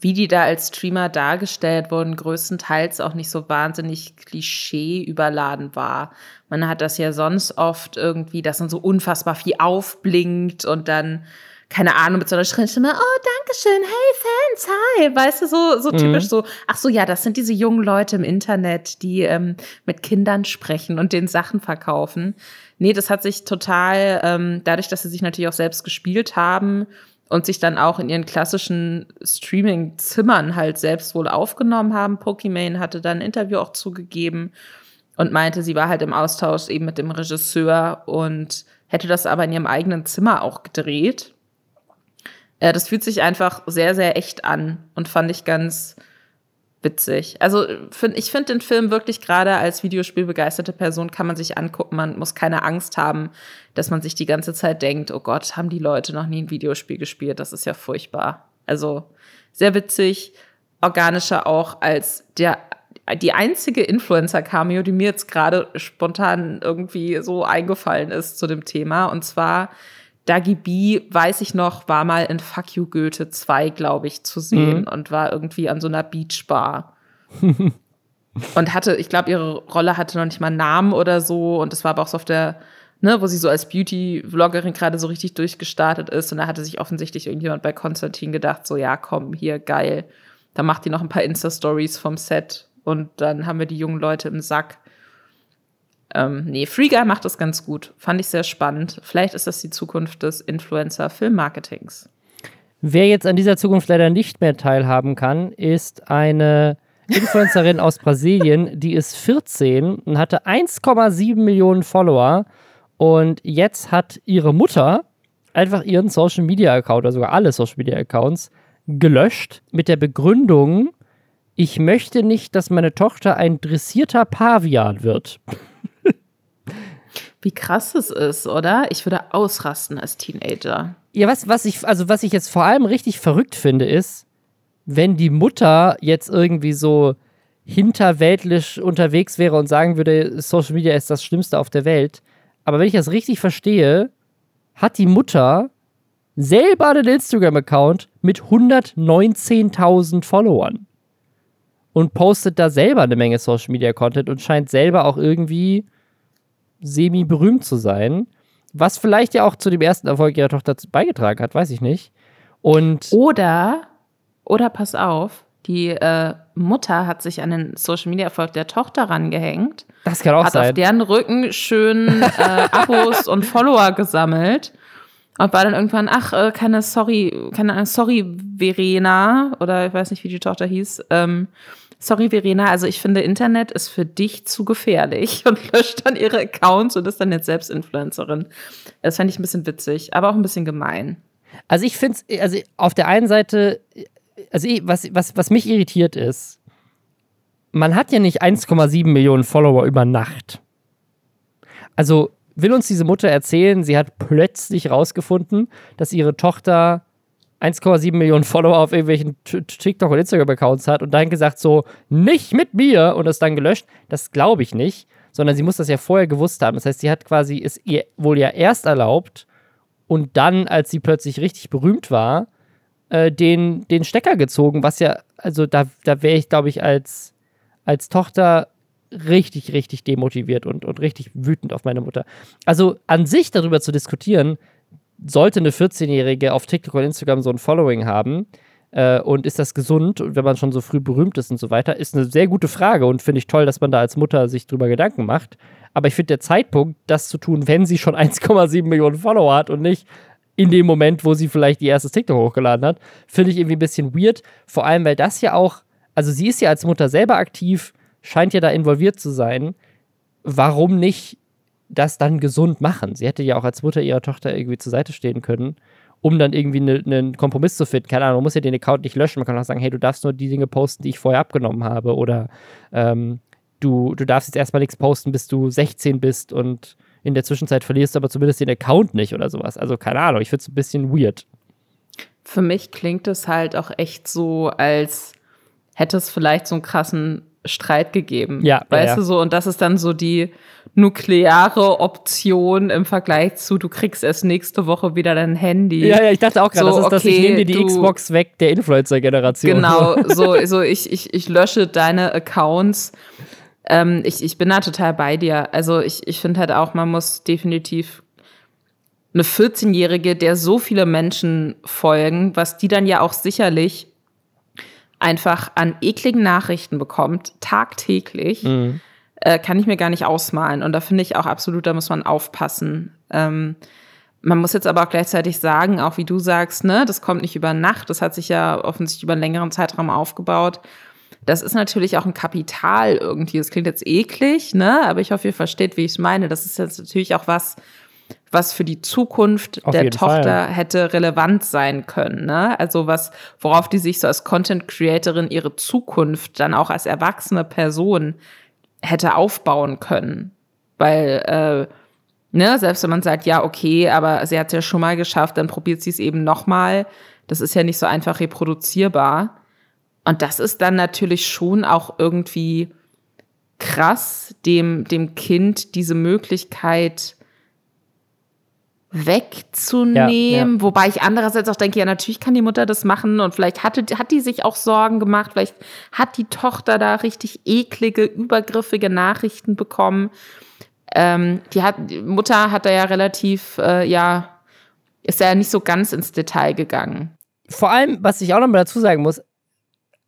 wie die da als Streamer dargestellt wurden, größtenteils auch nicht so wahnsinnig klischee überladen war. Man hat das ja sonst oft irgendwie, dass dann so unfassbar viel aufblinkt und dann keine Ahnung, mit so einer schrillen Stimme, oh, danke schön, hey Fans, hi, weißt du, so, so mhm. typisch so, ach so, ja, das sind diese jungen Leute im Internet, die ähm, mit Kindern sprechen und den Sachen verkaufen. Nee, das hat sich total, ähm, dadurch, dass sie sich natürlich auch selbst gespielt haben, und sich dann auch in ihren klassischen Streaming-Zimmern halt selbst wohl aufgenommen haben. Pokimane hatte dann ein Interview auch zugegeben und meinte, sie war halt im Austausch eben mit dem Regisseur und hätte das aber in ihrem eigenen Zimmer auch gedreht. Äh, das fühlt sich einfach sehr, sehr echt an und fand ich ganz, witzig. Also find, ich finde den Film wirklich gerade als Videospielbegeisterte Person kann man sich angucken. Man muss keine Angst haben, dass man sich die ganze Zeit denkt, oh Gott, haben die Leute noch nie ein Videospiel gespielt? Das ist ja furchtbar. Also sehr witzig, organischer auch als der die einzige Influencer-Cameo, die mir jetzt gerade spontan irgendwie so eingefallen ist zu dem Thema. Und zwar Dagi B, weiß ich noch, war mal in Fuck You Goethe 2, glaube ich, zu sehen mhm. und war irgendwie an so einer Beachbar. und hatte, ich glaube, ihre Rolle hatte noch nicht mal einen Namen oder so. Und das war aber auch so auf der, ne, wo sie so als Beauty-Vloggerin gerade so richtig durchgestartet ist. Und da hatte sich offensichtlich irgendjemand bei Konstantin gedacht, so, ja, komm, hier, geil. Da macht die noch ein paar Insta-Stories vom Set. Und dann haben wir die jungen Leute im Sack. Ähm, nee, Free Guy macht das ganz gut. Fand ich sehr spannend. Vielleicht ist das die Zukunft des Influencer-Filmmarketings. Wer jetzt an dieser Zukunft leider nicht mehr teilhaben kann, ist eine Influencerin aus Brasilien, die ist 14 und hatte 1,7 Millionen Follower. Und jetzt hat ihre Mutter einfach ihren Social Media Account, oder sogar alle Social Media Accounts, gelöscht mit der Begründung, ich möchte nicht, dass meine Tochter ein dressierter Pavian wird. Wie krass es ist, oder? Ich würde ausrasten als Teenager. Ja, was, was ich, also was ich jetzt vor allem richtig verrückt finde, ist, wenn die Mutter jetzt irgendwie so hinterweltlich unterwegs wäre und sagen würde, Social Media ist das Schlimmste auf der Welt. Aber wenn ich das richtig verstehe, hat die Mutter selber einen Instagram-Account mit 119.000 Followern und postet da selber eine Menge Social Media Content und scheint selber auch irgendwie semi-berühmt zu sein. Was vielleicht ja auch zu dem ersten Erfolg ihrer Tochter beigetragen hat, weiß ich nicht. Und Oder, oder pass auf, die äh, Mutter hat sich an den Social Media Erfolg der Tochter rangehängt, das kann auch hat sein. auf deren Rücken schön äh, Abos und Follower gesammelt und war dann irgendwann, ach, äh, keine Sorry, keine Sorry, Verena, oder ich weiß nicht, wie die Tochter hieß, ähm, Sorry, Verena, also ich finde, Internet ist für dich zu gefährlich und löscht dann ihre Accounts und ist dann jetzt selbst Influencerin. Das fände ich ein bisschen witzig, aber auch ein bisschen gemein. Also ich finde es, also auf der einen Seite, also was, was, was mich irritiert ist, man hat ja nicht 1,7 Millionen Follower über Nacht. Also will uns diese Mutter erzählen, sie hat plötzlich rausgefunden, dass ihre Tochter 1,7 Millionen Follower auf irgendwelchen TikTok- und Instagram-Accounts hat und dann gesagt so, nicht mit mir und das dann gelöscht. Das glaube ich nicht, sondern sie muss das ja vorher gewusst haben. Das heißt, sie hat quasi es ihr wohl ja erst erlaubt und dann, als sie plötzlich richtig berühmt war, äh, den, den Stecker gezogen, was ja, also da, da wäre ich, glaube ich, als, als Tochter richtig, richtig demotiviert und, und richtig wütend auf meine Mutter. Also an sich darüber zu diskutieren, sollte eine 14-Jährige auf TikTok und Instagram so ein Following haben äh, und ist das gesund, und wenn man schon so früh berühmt ist und so weiter, ist eine sehr gute Frage und finde ich toll, dass man da als Mutter sich drüber Gedanken macht. Aber ich finde der Zeitpunkt, das zu tun, wenn sie schon 1,7 Millionen Follower hat und nicht in dem Moment, wo sie vielleicht ihr erstes TikTok hochgeladen hat, finde ich irgendwie ein bisschen weird. Vor allem, weil das ja auch, also sie ist ja als Mutter selber aktiv, scheint ja da involviert zu sein. Warum nicht das dann gesund machen? Sie hätte ja auch als Mutter ihrer Tochter irgendwie zur Seite stehen können, um dann irgendwie ne- einen Kompromiss zu finden. Keine Ahnung, man muss ja den Account nicht löschen. Man kann auch sagen, hey, du darfst nur die Dinge posten, die ich vorher abgenommen habe. Oder ähm, du, du darfst jetzt erstmal nichts posten, bis du 16 bist und in der Zwischenzeit verlierst du aber zumindest den Account nicht oder sowas. Also keine Ahnung, ich finde es ein bisschen weird. Für mich klingt es halt auch echt so, als hätte es vielleicht so einen krassen Streit gegeben. Ja, Weißt ja, du so? Und das ist dann so die nukleare Option im Vergleich zu, du kriegst erst nächste Woche wieder dein Handy. Ja, ja, ich dachte auch gerade, So, das ist das, ich okay, nehme dir die du- Xbox weg der Influencer-Generation. Genau, so, so ich, ich, ich lösche deine Accounts. Ähm, ich, ich bin da total bei dir. Also ich, ich finde halt auch, man muss definitiv eine 14-Jährige, der so viele Menschen folgen, was die dann ja auch sicherlich einfach an ekligen Nachrichten bekommt, tagtäglich, äh, kann ich mir gar nicht ausmalen. Und da finde ich auch absolut, da muss man aufpassen. Ähm, man muss jetzt aber auch gleichzeitig sagen, auch wie du sagst, ne, das kommt nicht über Nacht, das hat sich ja offensichtlich über einen längeren Zeitraum aufgebaut. Das ist natürlich auch ein Kapital irgendwie. Das klingt jetzt eklig, ne, aber ich hoffe, ihr versteht, wie ich es meine. Das ist jetzt natürlich auch was, was für die Zukunft Auf der Tochter Fall. hätte relevant sein können, ne? Also was, worauf die sich so als Content Creatorin ihre Zukunft dann auch als erwachsene Person hätte aufbauen können. Weil, äh, ne, selbst wenn man sagt, ja, okay, aber sie hat es ja schon mal geschafft, dann probiert sie es eben nochmal. Das ist ja nicht so einfach reproduzierbar. Und das ist dann natürlich schon auch irgendwie krass, dem, dem Kind diese Möglichkeit wegzunehmen. Ja, Wobei ich andererseits auch denke, ja, natürlich kann die Mutter das machen und vielleicht hatte, hat die sich auch Sorgen gemacht, vielleicht hat die Tochter da richtig eklige, übergriffige Nachrichten bekommen. Ähm, die hat, die Mutter hat da ja relativ, äh, ja, ist ja nicht so ganz ins Detail gegangen. Vor allem, was ich auch noch mal dazu sagen muss,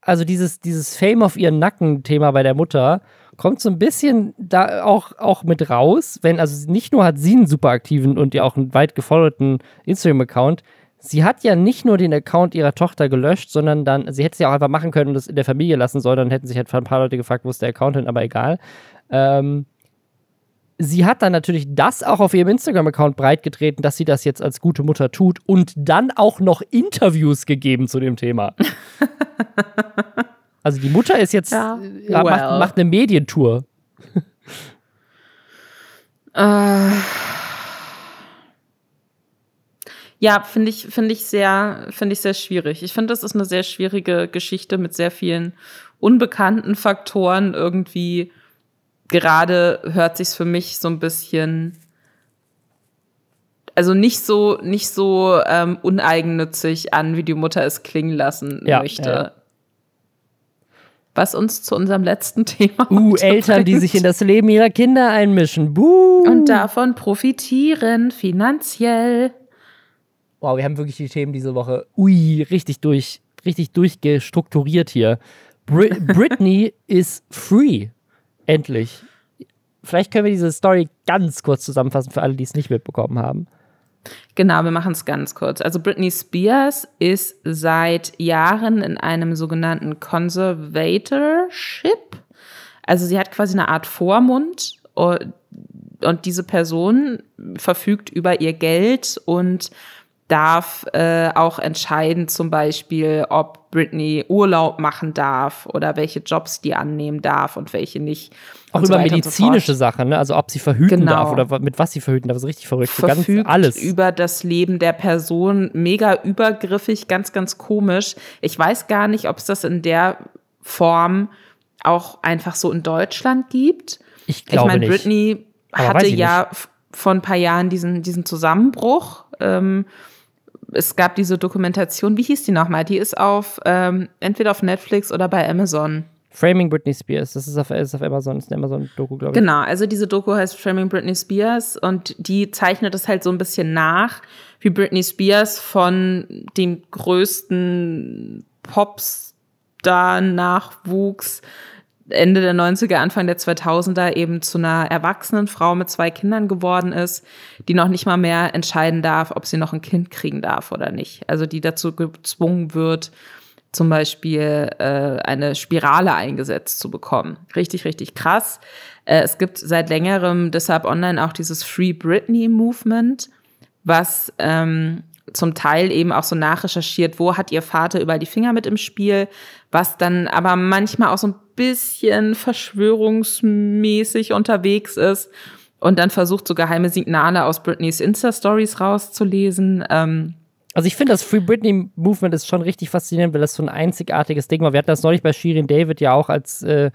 also dieses, dieses Fame auf ihren Nacken-Thema bei der Mutter kommt so ein bisschen da auch, auch mit raus, wenn, also nicht nur hat sie einen super aktiven und ja auch einen weit gefollowten Instagram-Account, sie hat ja nicht nur den Account ihrer Tochter gelöscht, sondern dann, sie hätte es ja auch einfach machen können und das in der Familie lassen sollen, dann hätten sich halt ein paar Leute gefragt, wo ist der Account hin, aber egal. Ähm, sie hat dann natürlich das auch auf ihrem Instagram-Account breitgetreten, dass sie das jetzt als gute Mutter tut und dann auch noch Interviews gegeben zu dem Thema. Also die Mutter ist jetzt, Ja. äh, macht, Well. macht eine Medientour. Äh, ja, finde ich, finde ich sehr, finde ich sehr schwierig. Ich finde, das ist eine sehr schwierige Geschichte mit sehr vielen unbekannten Faktoren. Irgendwie gerade hört sich's für mich so ein bisschen, also nicht so, nicht so ähm, uneigennützig an, wie die Mutter es klingen lassen Ja, möchte. ja. Was uns zu unserem letzten Thema Uh, Eltern, die sich in das Leben ihrer Kinder einmischen. Buh. und davon profitieren finanziell. Wow, wir haben wirklich die Themen diese Woche. Ui, richtig durch, richtig durchgestrukturiert hier. Bri Britney ist free. Endlich. Vielleicht können wir diese Story ganz kurz zusammenfassen für alle, die es nicht mitbekommen haben. Genau, wir machen es ganz kurz. Also Britney Spears ist seit Jahren in einem sogenannten Conservatorship. Also sie hat quasi eine Art Vormund und, und diese Person verfügt über ihr Geld und darf äh, auch entscheiden, zum Beispiel, ob Britney Urlaub machen darf oder welche Jobs die annehmen darf und welche nicht. Auch so über so medizinische Sachen, ne? also ob sie verhüten Genau. darf oder mit was sie verhüten darf, ist richtig verrückt. So ganz verfügt alles. über das Leben der Person. Mega übergriffig, ganz, ganz komisch. Ich weiß gar nicht, ob es das in der Form auch einfach so in Deutschland gibt. ich Ich glaube meine, nicht. Britney hatte ich ja f- vor ein paar Jahren diesen, diesen Zusammenbruch. Ähm, es gab diese Dokumentation, wie hieß die nochmal? Die ist auf ähm, entweder auf Netflix oder bei Amazon. Framing Britney Spears, das ist auf, ist auf Amazon, ist eine Amazon-Doku, glaube ich. Genau, also diese Doku heißt Framing Britney Spears und die zeichnet es halt so ein bisschen nach, wie Britney Spears von dem größten Popstar-Nachwuchs Ende der 90er, Anfang der 2000er eben zu einer erwachsenen Frau mit zwei Kindern geworden ist, die noch nicht mal mehr entscheiden darf, ob sie noch ein Kind kriegen darf oder nicht. Also die dazu gezwungen wird, zum Beispiel äh, eine Spirale eingesetzt zu bekommen. Richtig, richtig krass. Äh, es gibt seit längerem deshalb online auch dieses Free Britney Movement, was ähm, zum Teil eben auch so nachrecherchiert, wo hat ihr Vater überall die Finger mit im Spiel, was dann aber manchmal auch so ein bisschen verschwörungsmäßig unterwegs ist und dann versucht, so geheime Signale aus Britneys Insta-Stories rauszulesen. Ähm, Also ich finde, das Free Britney Movement ist schon richtig faszinierend, weil das so ein einzigartiges Ding war. Wir hatten das neulich bei Shirin David ja auch, als äh,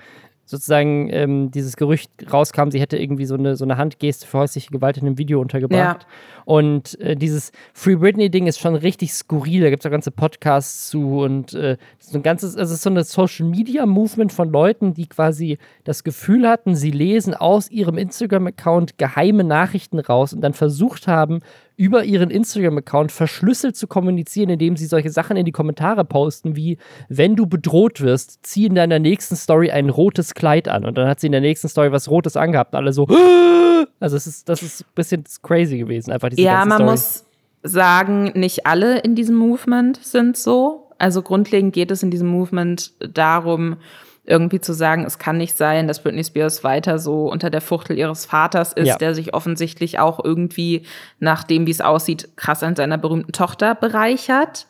sozusagen ähm, dieses Gerücht rauskam, sie hätte irgendwie so eine, so eine Handgeste für häusliche Gewalt in einem Video untergebracht. Und äh, dieses Free Britney-Ding ist schon richtig skurril. Da gibt es auch ganze Podcasts zu und äh, so ein ganzes, also es ist so eine Social-Media-Movement von Leuten, die quasi das Gefühl hatten, sie lesen aus ihrem Instagram-Account geheime Nachrichten raus und dann versucht haben, über ihren Instagram-Account verschlüsselt zu kommunizieren, indem sie solche Sachen in die Kommentare posten, wie wenn du bedroht wirst, zieh in deiner nächsten Story ein rotes Kleid an. Und dann hat sie in der nächsten Story was Rotes angehabt und alle so, also es ist, das ist ein bisschen crazy gewesen, einfach diese Ja, man Story. muss sagen, nicht alle in diesem Movement sind so. Also grundlegend geht es in diesem Movement darum, irgendwie zu sagen, es kann nicht sein, dass Britney Spears weiter so unter der Fuchtel ihres Vaters ist, Ja. der sich offensichtlich auch irgendwie, nach dem, wie es aussieht, krass an seiner berühmten Tochter bereichert.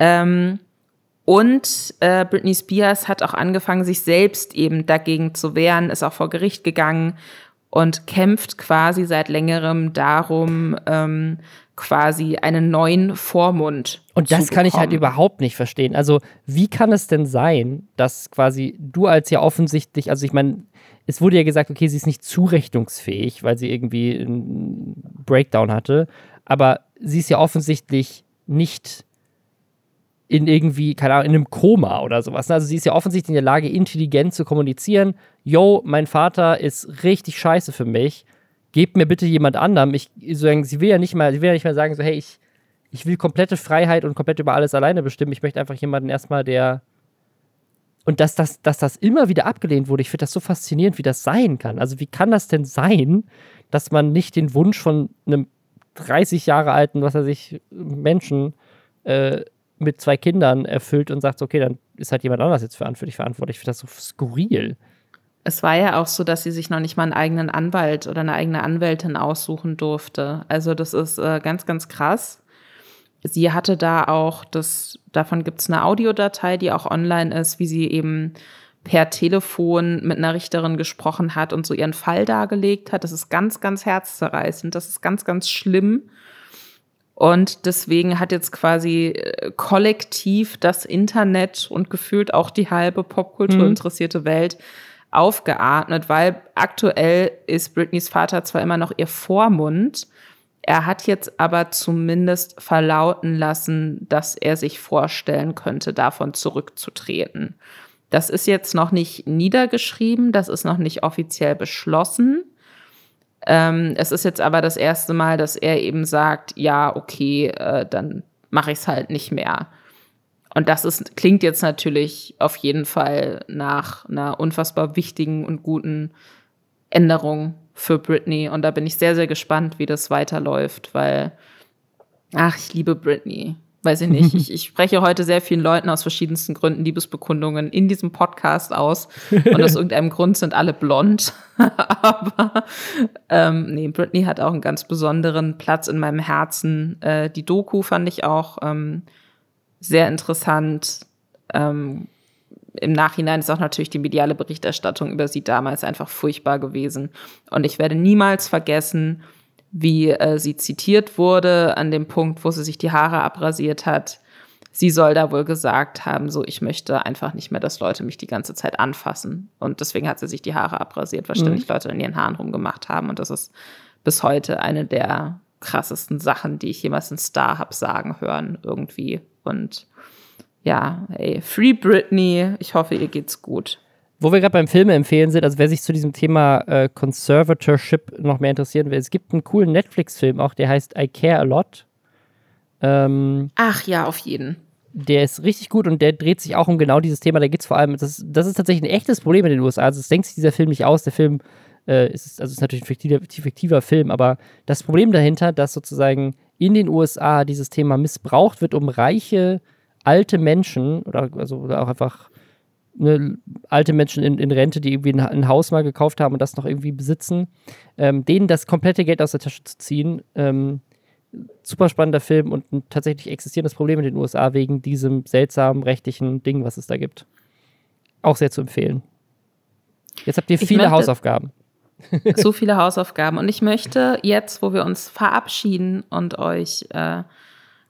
Ähm, und äh, Britney Spears hat auch angefangen, sich selbst eben dagegen zu wehren, ist auch vor Gericht gegangen und kämpft quasi seit längerem darum, ähm, quasi einen neuen Vormund. Und das kann ich halt überhaupt nicht verstehen. Also, wie kann es denn sein, dass quasi du als ja offensichtlich, also ich meine, es wurde ja gesagt, okay, sie ist nicht zurechnungsfähig, weil sie irgendwie einen Breakdown hatte, aber sie ist ja offensichtlich nicht in irgendwie, keine Ahnung, in einem Koma oder sowas. Also sie ist ja offensichtlich in der Lage, intelligent zu kommunizieren. Yo, mein Vater ist richtig scheiße für mich. Gebt mir bitte jemand anderem. Ich, sozusagen, sie will ja nicht mal, sie will ja nicht mal sagen, so, hey, ich, ich will komplette Freiheit und komplett über alles alleine bestimmen. Ich möchte einfach jemanden erstmal, der. Und dass das, dass das immer wieder abgelehnt wurde, ich finde das so faszinierend, wie das sein kann. Also, wie kann das denn sein, dass man nicht den Wunsch von einem 30 Jahre alten, was weiß ich, Menschen äh, mit zwei Kindern erfüllt und sagt, okay, dann ist halt jemand anders jetzt für dich verantwortlich. Ich finde das so skurril. Es war ja auch so, dass sie sich noch nicht mal einen eigenen Anwalt oder eine eigene Anwältin aussuchen durfte. Also das ist äh, ganz, ganz krass. sie hatte da auch, das, davon gibt es eine Audiodatei, die auch online ist, wie sie eben per Telefon mit einer Richterin gesprochen hat und so ihren Fall dargelegt hat. Das ist ganz, ganz herzzerreißend. Das ist ganz, ganz schlimm. Und deswegen hat jetzt quasi äh, kollektiv das Internet und gefühlt auch die halbe Popkultur interessierte mhm. Welt aufgeatmet, weil aktuell ist Britneys Vater zwar immer noch ihr Vormund, er hat jetzt aber zumindest verlauten lassen, dass er sich vorstellen könnte, davon zurückzutreten. Das ist jetzt noch nicht niedergeschrieben, das ist noch nicht offiziell beschlossen. Ähm, es ist jetzt aber das erste Mal, dass er eben sagt, ja, okay, äh, dann mache ich es halt nicht mehr. Und das ist, klingt jetzt natürlich auf jeden Fall nach einer unfassbar wichtigen und guten Änderung für Britney. Und da bin ich sehr, sehr gespannt, wie das weiterläuft, weil, ach, ich liebe Britney weiß ich nicht. Ich, ich spreche heute sehr vielen Leuten aus verschiedensten Gründen Liebesbekundungen in diesem Podcast aus. Und aus irgendeinem Grund sind alle blond. Aber ähm, nee, Britney hat auch einen ganz besonderen Platz in meinem Herzen. Äh, die Doku fand ich auch ähm, sehr interessant. Ähm, Im Nachhinein ist auch natürlich die mediale Berichterstattung über sie damals einfach furchtbar gewesen. Und ich werde niemals vergessen, wie äh, sie zitiert wurde, an dem Punkt, wo sie sich die Haare abrasiert hat. Sie soll da wohl gesagt haben, so, ich möchte einfach nicht mehr, dass Leute mich die ganze Zeit anfassen. Und deswegen hat sie sich die Haare abrasiert, weil mhm. ständig Leute in ihren Haaren rumgemacht haben. Und das ist bis heute eine der krassesten Sachen, die ich jemals in Star hab sagen hören, irgendwie. Und ja, ey, Free Britney, ich hoffe, ihr geht's gut. Wo wir gerade beim Filme empfehlen sind, also wer sich zu diesem Thema äh, Conservatorship noch mehr interessieren will, es gibt einen coolen Netflix-Film auch, der heißt I Care a Lot. Ähm, Ach ja, auf jeden. Der ist richtig gut und der dreht sich auch um genau dieses Thema. Da geht es vor allem, das, das ist tatsächlich ein echtes Problem in den USA. Also, das denkt sich dieser Film nicht aus. Der Film äh, ist, also ist natürlich ein fiktiver, fiktiver Film, aber das Problem dahinter, dass sozusagen in den USA dieses Thema missbraucht wird, um reiche, alte Menschen oder, also, oder auch einfach ne, alte Menschen in, in, Rente, die irgendwie ein, ein, Haus mal gekauft haben und das noch irgendwie besitzen, ähm, denen das komplette Geld aus der Tasche zu ziehen. Ähm, super spannender Film und ein tatsächlich existierendes Problem in den USA wegen diesem seltsamen rechtlichen Ding, was es da gibt. Auch sehr zu empfehlen. Jetzt habt ihr viele Hausaufgaben. so viele Hausaufgaben. Und ich möchte jetzt, wo wir uns verabschieden und euch äh,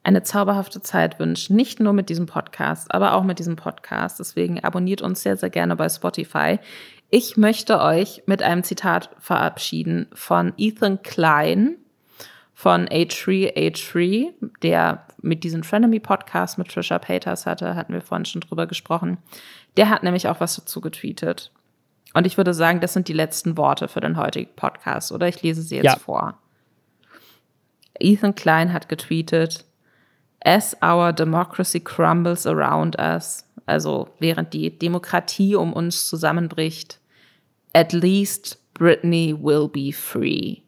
eine zauberhafte Zeit wünschen. Nicht nur mit diesem Podcast, aber auch mit diesem Podcast. Deswegen abonniert uns sehr, sehr gerne bei Spotify. Ich möchte euch mit einem Zitat verabschieden von Ethan Klein von A3 A3, der mit diesem Frenemy Podcast mit Trisha Paytas hatte, hatten wir vorhin schon drüber gesprochen. Der hat nämlich auch was dazu getweetet. Und ich würde sagen, das sind die letzten Worte für den heutigen Podcast, oder? Ich lese sie jetzt ja. vor. Ethan Klein hat getweetet, as our democracy crumbles around us, also während die Demokratie um uns zusammenbricht, at least Britney will be free.